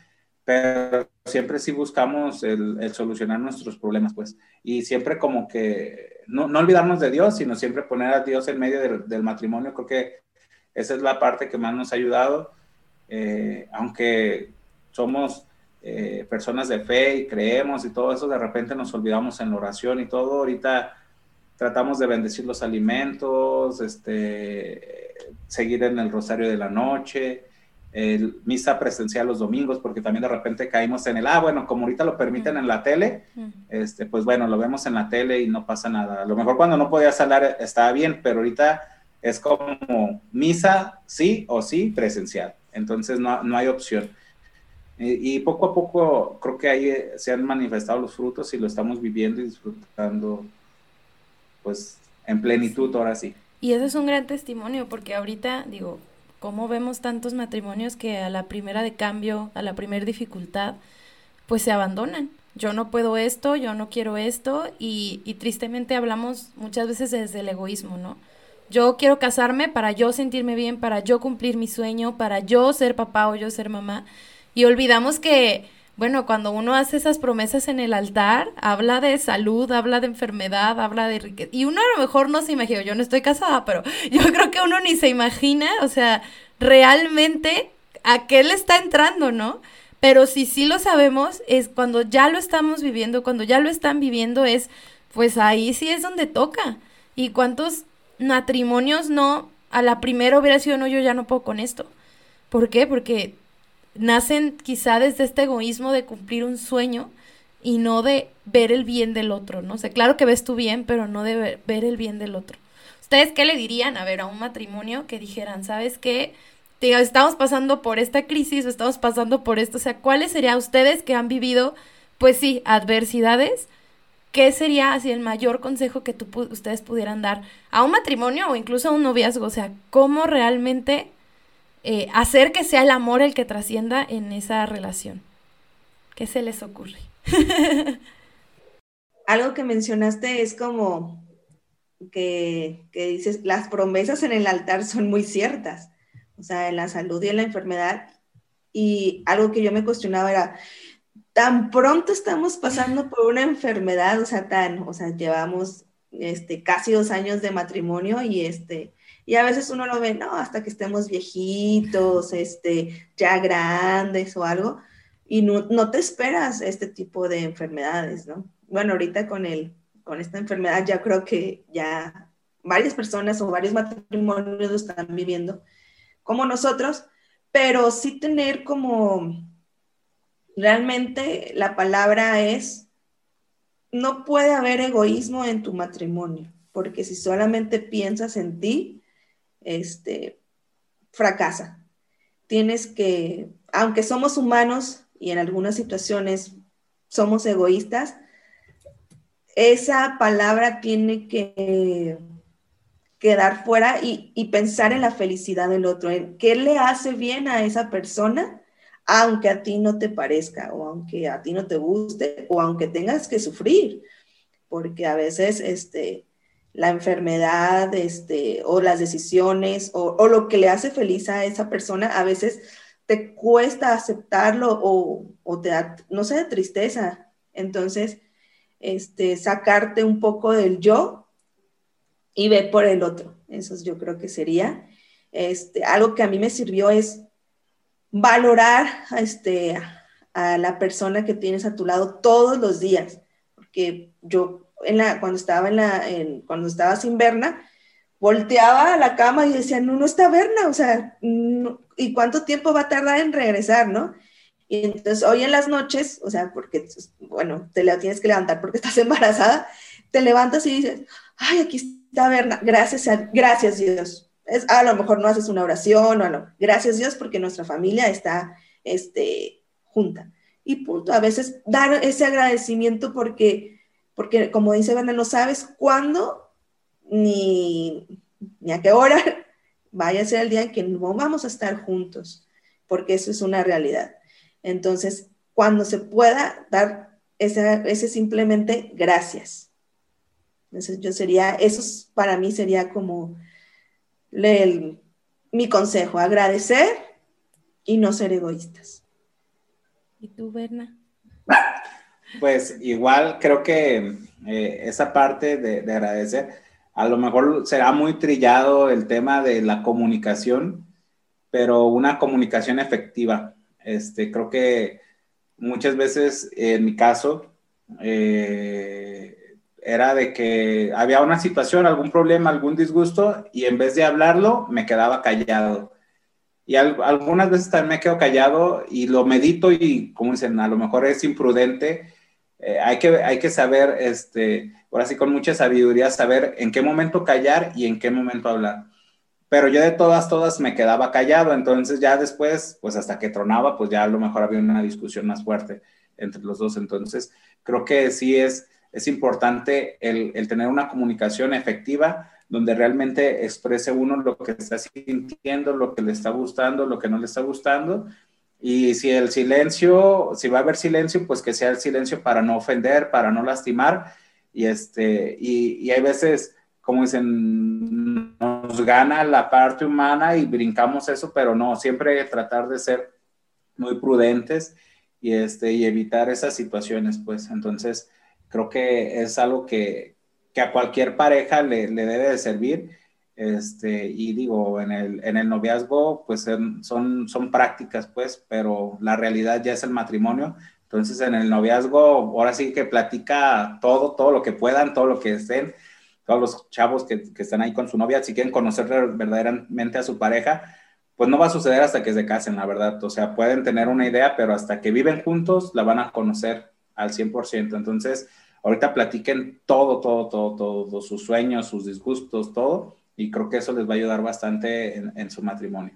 pero siempre sí buscamos el, solucionar nuestros problemas, pues. Y siempre como que no, no, olvidarnos de Dios, sino siempre poner a Dios en medio del, del matrimonio. Creo que esa es la parte que más nos ha ayudado eh, aunque somos eh, personas de fe y creemos y todo eso, de repente nos olvidamos en la oración y todo. Ahorita tratamos de bendecir los alimentos, este, seguir en el rosario de la noche, el, misa presencial los domingos, porque también de repente caímos en el, ah, bueno, como ahorita lo permiten en la tele, este, pues bueno, lo vemos en la tele y no pasa nada. A lo mejor cuando no podías hablar estaba bien, pero ahorita es como misa sí o sí presencial. Entonces no, no hay opción. Y, poco a poco creo que ahí eh, se han manifestado los frutos y lo estamos viviendo y disfrutando pues en plenitud ahora sí. Y eso es un gran testimonio porque ahorita digo, ¿cómo vemos tantos matrimonios que a la primera de cambio, a la primera dificultad, pues se abandonan? Yo no puedo esto, yo no quiero esto y, y tristemente hablamos muchas veces desde el egoísmo, ¿no? Yo quiero casarme para yo sentirme bien, para yo cumplir mi sueño, para yo ser papá o yo ser mamá. Y olvidamos que bueno, cuando uno hace esas promesas en el altar, habla de salud, habla de enfermedad, habla de riqueza. Y uno a lo mejor no se imagina, yo no estoy casada, pero yo creo que uno ni se imagina, o sea, realmente a qué le está entrando, ¿no? Pero si sí lo sabemos, es cuando ya lo estamos viviendo, cuando ya lo están viviendo, es, pues ahí sí es donde toca. ¿Y cuántos matrimonios no, a la primera hubiera sido, no, yo ya no puedo con esto? ¿Por qué? Porque nacen quizá desde este egoísmo de cumplir un sueño y no de ver el bien del otro, ¿no? O sea, claro que ves tu bien, pero no de ver, el bien del otro. ¿Ustedes qué le dirían, a ver, a un matrimonio que dijeran, ¿sabes qué? estamos pasando por esta crisis o estamos pasando por esto, o sea, ¿cuáles serían ustedes que han vivido, pues sí, adversidades? ¿Qué sería así el mayor consejo que tú, ustedes pudieran dar a un matrimonio o incluso a un noviazgo? O sea, ¿cómo realmente eh, hacer que sea el amor el que trascienda en esa relación. ¿Qué se les ocurre? Algo que mencionaste es como que, que, dices, las promesas en el altar son muy ciertas, o sea, en la salud y en la enfermedad. Y algo que yo me cuestionaba era, tan pronto estamos pasando por una enfermedad, o sea, tan, o sea, llevamos este, casi dos años de matrimonio y este, y a veces uno lo ve, no, hasta que estemos viejitos, este, ya grandes o algo, y no, no te esperas este tipo de enfermedades, ¿no? Bueno, ahorita con, el, con esta enfermedad ya creo que ya varias personas o varios matrimonios están viviendo como nosotros, pero sí tener como, realmente la palabra es, no puede haber egoísmo en tu matrimonio, porque si solamente piensas en ti, este, fracasa. Tienes que, aunque somos humanos y en algunas situaciones somos egoístas, esa palabra tiene que quedar fuera y, pensar en la felicidad del otro, en qué le hace bien a esa persona, aunque a ti no te parezca, o aunque a ti no te guste, o aunque tengas que sufrir, porque a veces este, la enfermedad este, o las decisiones o, lo que le hace feliz a esa persona, a veces te cuesta aceptarlo o, te da, no sé, tristeza. Entonces, este, sacarte un poco del yo y ver por el otro. Eso yo creo que sería. Este, algo que a mí me sirvió es valorar este, a la persona que tienes a tu lado todos los días, porque yo cuando estaba en la, cuando estaba sin Berna, volteaba a la cama y decía, no, no está Berna, o sea, ¿y cuánto tiempo va a tardar en regresar, no? Y entonces hoy en las noches, o sea, porque, bueno, te la tienes que levantar porque estás embarazada, te levantas y dices, ay, aquí está Berna, gracias, a, gracias Dios. Es, a lo mejor no haces una oración o no, gracias Dios porque nuestra familia está este, junta. Y punto, a veces dar ese agradecimiento porque porque como dice Berna, no sabes cuándo ni, ni a qué hora vaya a ser el día en que no vamos a estar juntos, porque eso es una realidad. Entonces, cuando se pueda dar ese, ese simplemente gracias. Entonces, yo sería, eso para mí sería como mi consejo, agradecer y no ser egoístas. ¿Y tú, Berna? Pues igual creo que eh, esa parte de, agradecer, a lo mejor será muy trillado el tema de la comunicación, pero una comunicación efectiva. Este, creo que muchas veces, en mi caso, eh, era de que había una situación, algún problema, algún disgusto, y en vez de hablarlo, me quedaba callado. Y algunas veces también me quedo callado y lo medito y, como dicen, a lo mejor es imprudente, eh, hay, que, hay que saber, este, ahora sí con mucha sabiduría, saber en qué momento callar y en qué momento hablar. Pero yo de todas, todas me quedaba callado, entonces ya después, pues hasta que tronaba, pues ya a lo mejor había una discusión más fuerte entre los dos. Entonces, creo que sí es, es importante el, el tener una comunicación efectiva donde realmente exprese uno lo que está sintiendo, lo que le está gustando, lo que no le está gustando, y si el silencio, si va a haber silencio, pues que sea el silencio para no ofender, para no lastimar. Y, este, y, y hay veces, como dicen, nos gana la parte humana y brincamos eso, pero no, siempre tratar de ser muy prudentes y, este, y evitar esas situaciones, pues. Entonces, creo que es algo que, que a cualquier pareja le, le, debe de servir. Este, y digo, en el, en el noviazgo, pues son, son prácticas, pues, pero la realidad ya es el matrimonio. Entonces, en el noviazgo, ahora sí que platica todo, todo lo que puedan, todo lo que estén, todos los chavos que, que están ahí con su novia, si quieren conocer verdaderamente a su pareja, pues no va a suceder hasta que se casen, la verdad. O sea, pueden tener una idea, pero hasta que viven juntos la van a conocer al 100%. Entonces, ahorita platiquen todo, todo, todo, todo, sus sueños, sus disgustos, todo. Y creo que eso les va a ayudar bastante en, su matrimonio.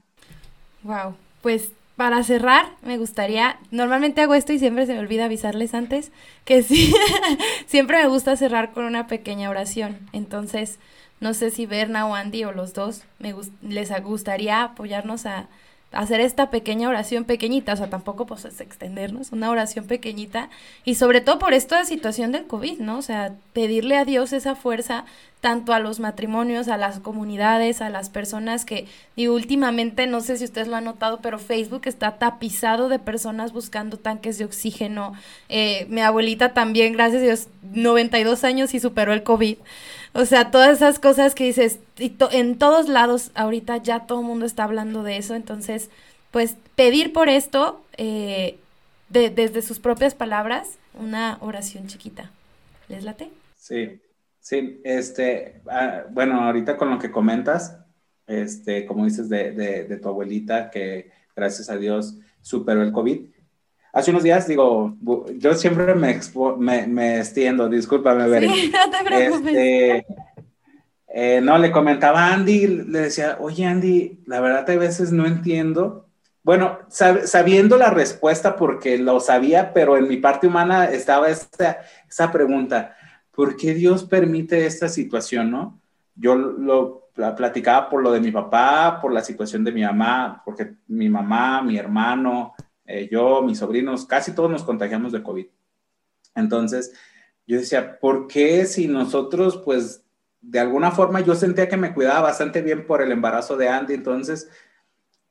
Wow, pues para cerrar, me gustaría, normalmente hago esto y siempre se me olvida avisarles antes, que sí, siempre me gusta cerrar con una pequeña oración. Entonces, no sé si Berna o Andy o los dos me les gustaría apoyarnos a, hacer esta pequeña oración pequeñita, o sea, tampoco pues es extendernos, una oración pequeñita y sobre todo por esta situación del COVID, ¿no? O sea, pedirle a Dios esa fuerza tanto a los matrimonios, a las comunidades, a las personas que, y últimamente, no sé si ustedes lo han notado, pero Facebook está tapizado de personas buscando tanques de oxígeno. Eh, mi abuelita también, gracias a Dios, 92 años y superó el COVID. O sea, todas esas cosas que dices, y en todos lados ahorita ya todo el mundo está hablando de eso, entonces, pues pedir por esto, eh, de, desde sus propias palabras, una oración chiquita. ¿Les late? Sí, sí, este, ah, bueno, ahorita con lo que comentas, este, como dices de, de tu abuelita, que gracias a Dios superó el COVID, hace unos días, digo, yo siempre me, me, me, extiendo, discúlpame, Beren. Sí, no te preocupes. Este, eh, no, le comentaba a Andy, le decía, oye Andy, la verdad a veces no entiendo. Bueno, sabiendo la respuesta porque lo sabía, pero en mi parte humana estaba esta, esa pregunta, ¿por qué Dios permite esta situación, no? Yo lo platicaba por lo de mi papá, por la situación de mi mamá, porque mi mamá, mi hermano, eh, yo, mis sobrinos, casi todos nos contagiamos de COVID. Entonces, yo decía, ¿por qué si nosotros, pues, de alguna forma yo sentía que me cuidaba bastante bien por el embarazo de Andy, entonces,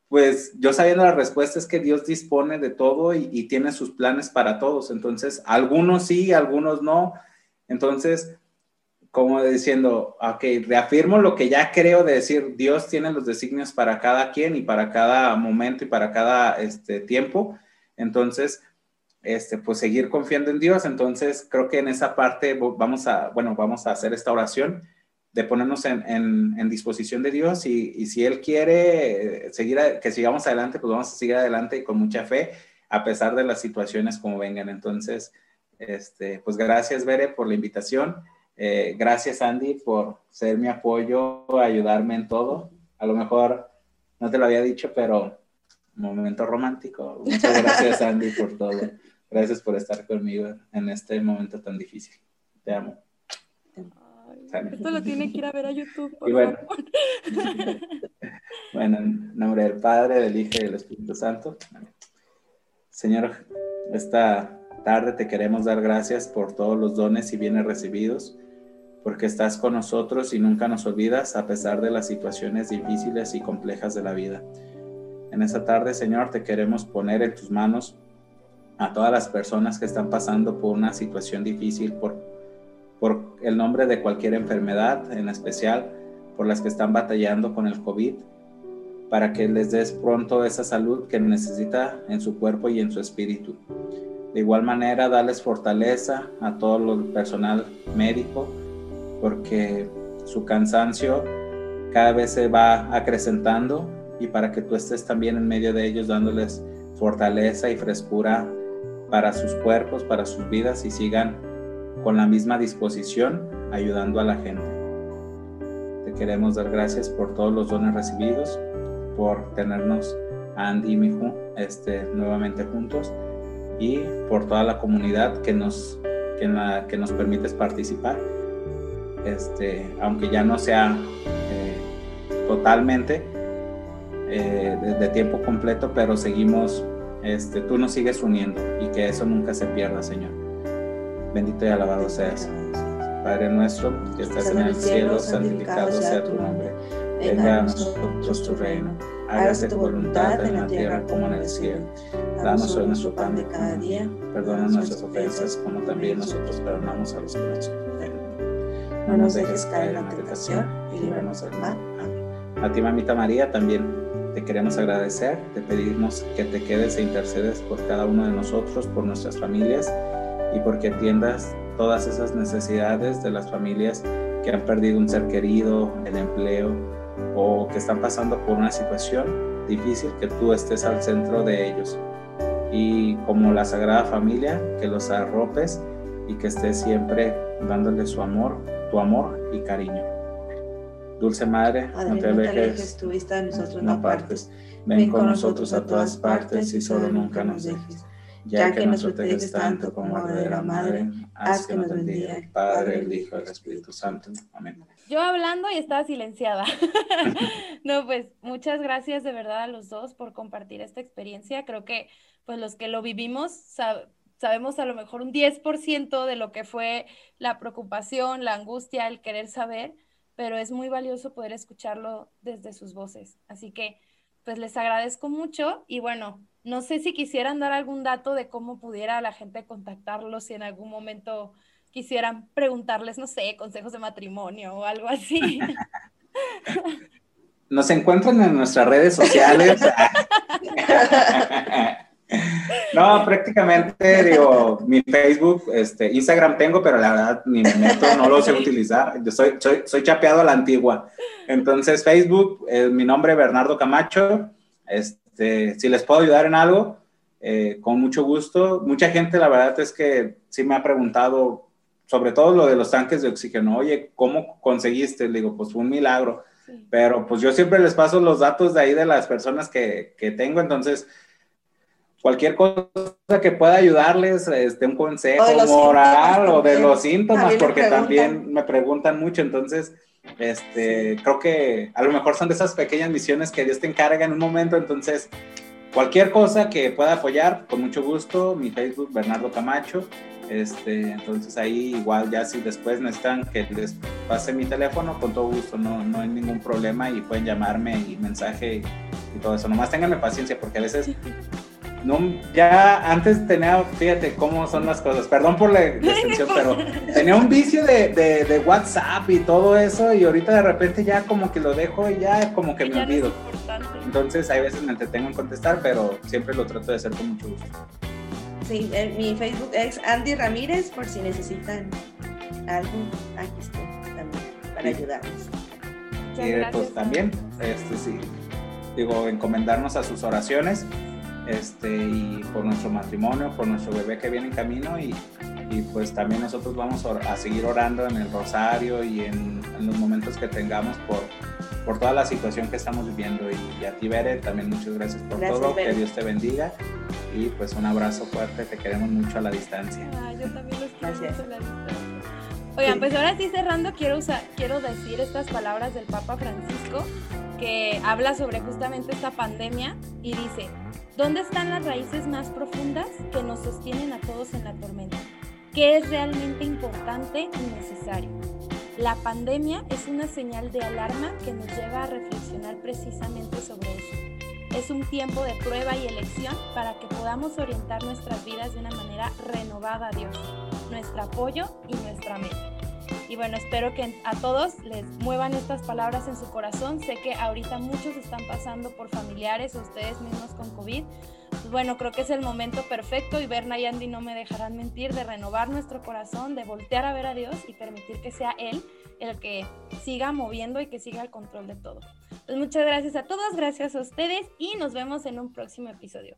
pues yo sabiendo la respuesta es que Dios dispone de todo y, y tiene sus planes para todos, entonces, algunos sí, algunos no, entonces, como diciendo, ok, reafirmo lo que ya creo de decir, Dios tiene los designios para cada quien y para cada momento y para cada este, tiempo. Entonces, este, pues seguir confiando en Dios. Entonces, creo que en esa parte vamos a, bueno, vamos a hacer esta oración de ponernos en, en, disposición de Dios y, y, si Él quiere eh, seguir, que sigamos adelante, pues vamos a seguir adelante y con mucha fe, a pesar de las situaciones como vengan. Entonces, este, pues gracias, Bere, por la invitación. Eh, gracias, Andy, por ser mi apoyo, ayudarme en todo. A lo mejor no te lo había dicho, pero momento romántico. Muchas gracias, Andy, por todo. Gracias por estar conmigo en este momento tan difícil. Te amo. esto lo tiene que ir a ver a YouTube. bueno, bueno, en nombre del Padre, del Hijo y del Espíritu Santo. Señor, esta tarde te queremos dar gracias por todos los dones y bienes recibidos porque estás con nosotros y nunca nos olvidas a pesar de las situaciones difíciles y complejas de la vida. En esta tarde, Señor, te queremos poner en tus manos a todas las personas que están pasando por una situación difícil, por, por el nombre de cualquier enfermedad, en especial por las que están batallando con el COVID, para que les des pronto esa salud que necesita en su cuerpo y en su espíritu. De igual manera, darles fortaleza a todo el personal médico, porque su cansancio cada vez se va acrecentando y para que tú estés también en medio de ellos dándoles fortaleza y frescura para sus cuerpos, para sus vidas y sigan con la misma disposición ayudando a la gente. Te queremos dar gracias por todos los dones recibidos, por tenernos Andy y Miju este, nuevamente juntos y por toda la comunidad que nos, que, la, que nos permites participar este, aunque ya no sea eh, totalmente eh, de, tiempo completo, pero seguimos, este, tú nos sigues uniendo y que eso nunca se pierda, Señor. Bendito y alabado seas. Padre nuestro, que estás en el cielo, santificado sea tu nombre. Venga a nosotros tu reino. Hágase tu voluntad en la tierra como en el cielo. Danos hoy nuestro pan de cada día. Perdona nuestras ofensas como también nosotros perdonamos a los que nos ofenden. No nos dejes caer en la tentación y líbranos del mal. Amén. A ti, mamita María, también te queremos agradecer, te pedimos que te quedes e intercedes por cada uno de nosotros, por nuestras familias y porque atiendas todas esas necesidades de las familias que han perdido un ser querido, el empleo o que están pasando por una situación difícil, que tú estés al centro de ellos y como la Sagrada Familia, que los arropes y que estés siempre dándole su amor, tu amor y cariño. Dulce Madre, no te alejes, tu vista de nosotros no partes. Ven con nosotros a todas partes y solo nunca nos dejes. Ya que nos proteges tanto como verdadera Madre, haz que nos bendiga el Padre, el Hijo y el Espíritu Santo. Amén. Yo hablando y estaba silenciada. no, pues muchas gracias de verdad a los dos por compartir esta experiencia. Creo que pues los que lo vivimos sabemos a lo mejor un 10% de lo que fue la preocupación, la angustia, el querer saber, pero es muy valioso poder escucharlo desde sus voces. Así que, pues les agradezco mucho y bueno, no sé si quisieran dar algún dato de cómo pudiera la gente contactarlos, si en algún momento quisieran preguntarles, no sé, consejos de matrimonio o algo así. Nos encuentran en nuestras redes sociales. No, prácticamente, digo, mi Facebook, este, Instagram tengo, pero la verdad ni me meto, no lo sé utilizar. Yo soy, soy, soy chapeado a la antigua. Entonces, Facebook, es mi nombre Bernardo Camacho. Este, si les puedo ayudar en algo, eh, con mucho gusto. Mucha gente, la verdad es que sí me ha preguntado, sobre todo lo de los tanques de oxígeno. Oye, ¿cómo conseguiste? Le digo, pues fue un milagro. Pero pues yo siempre les paso los datos de ahí de las personas que, que tengo. Entonces, cualquier cosa que pueda ayudarles, este, un consejo moral o de los síntomas, porque también me preguntan mucho, entonces, este, creo que a lo mejor son de esas pequeñas misiones que Dios te encarga en un momento, entonces, cualquier cosa que pueda apoyar, con mucho gusto, mi Facebook, Bernardo Camacho, este, entonces ahí igual ya si después necesitan que les pase mi teléfono, con todo gusto, no, no hay ningún problema y pueden llamarme y mensaje y, todo eso. Nomás ténganme paciencia porque a veces no, ya antes tenía, fíjate cómo son las cosas, perdón por la extensión, pero tenía un vicio de, de, WhatsApp y todo eso y ahorita de repente ya como que lo dejo y ya como que me olvido. Entonces hay veces me entretengo en contestar, pero siempre lo trato de hacer con mucho gusto. Sí, mi Facebook es Andy Ramírez por si necesitan algo, aquí estoy también para ayudarnos. Y pues también, este sí, digo, encomendarnos a sus oraciones este, y por nuestro matrimonio, por nuestro bebé que viene en camino y, y pues también nosotros vamos a seguir orando en el rosario y en, los momentos que tengamos por, por toda la situación que estamos viviendo. Y, a ti, Bere, también muchas gracias por todo, que Dios te bendiga y pues un abrazo fuerte, te queremos mucho a la distancia. yo también los quiero mucho a la distancia. Oigan, pues ahora sí cerrando, quiero, usar, quiero decir estas palabras del Papa Francisco que habla sobre justamente esta pandemia y dice, ¿Dónde están las raíces más profundas que nos sostienen a todos en la tormenta? ¿Qué es realmente importante y necesario? La pandemia es una señal de alarma que nos lleva a reflexionar precisamente sobre eso. Es un tiempo de prueba y elección para que podamos orientar nuestras vidas de una manera renovada a Dios, nuestro apoyo y nuestra meta. Y bueno, espero que a todos les muevan estas palabras en su corazón. Sé que ahorita muchos están pasando por familiares ustedes mismos con COVID. Pues bueno, creo que es el momento perfecto y Berna y Andy no me dejarán mentir de renovar nuestro corazón, de voltear a ver a Dios y permitir que sea Él el que siga moviendo y que siga el control de todo. Pues muchas gracias a todos, gracias a ustedes y nos vemos en un próximo episodio.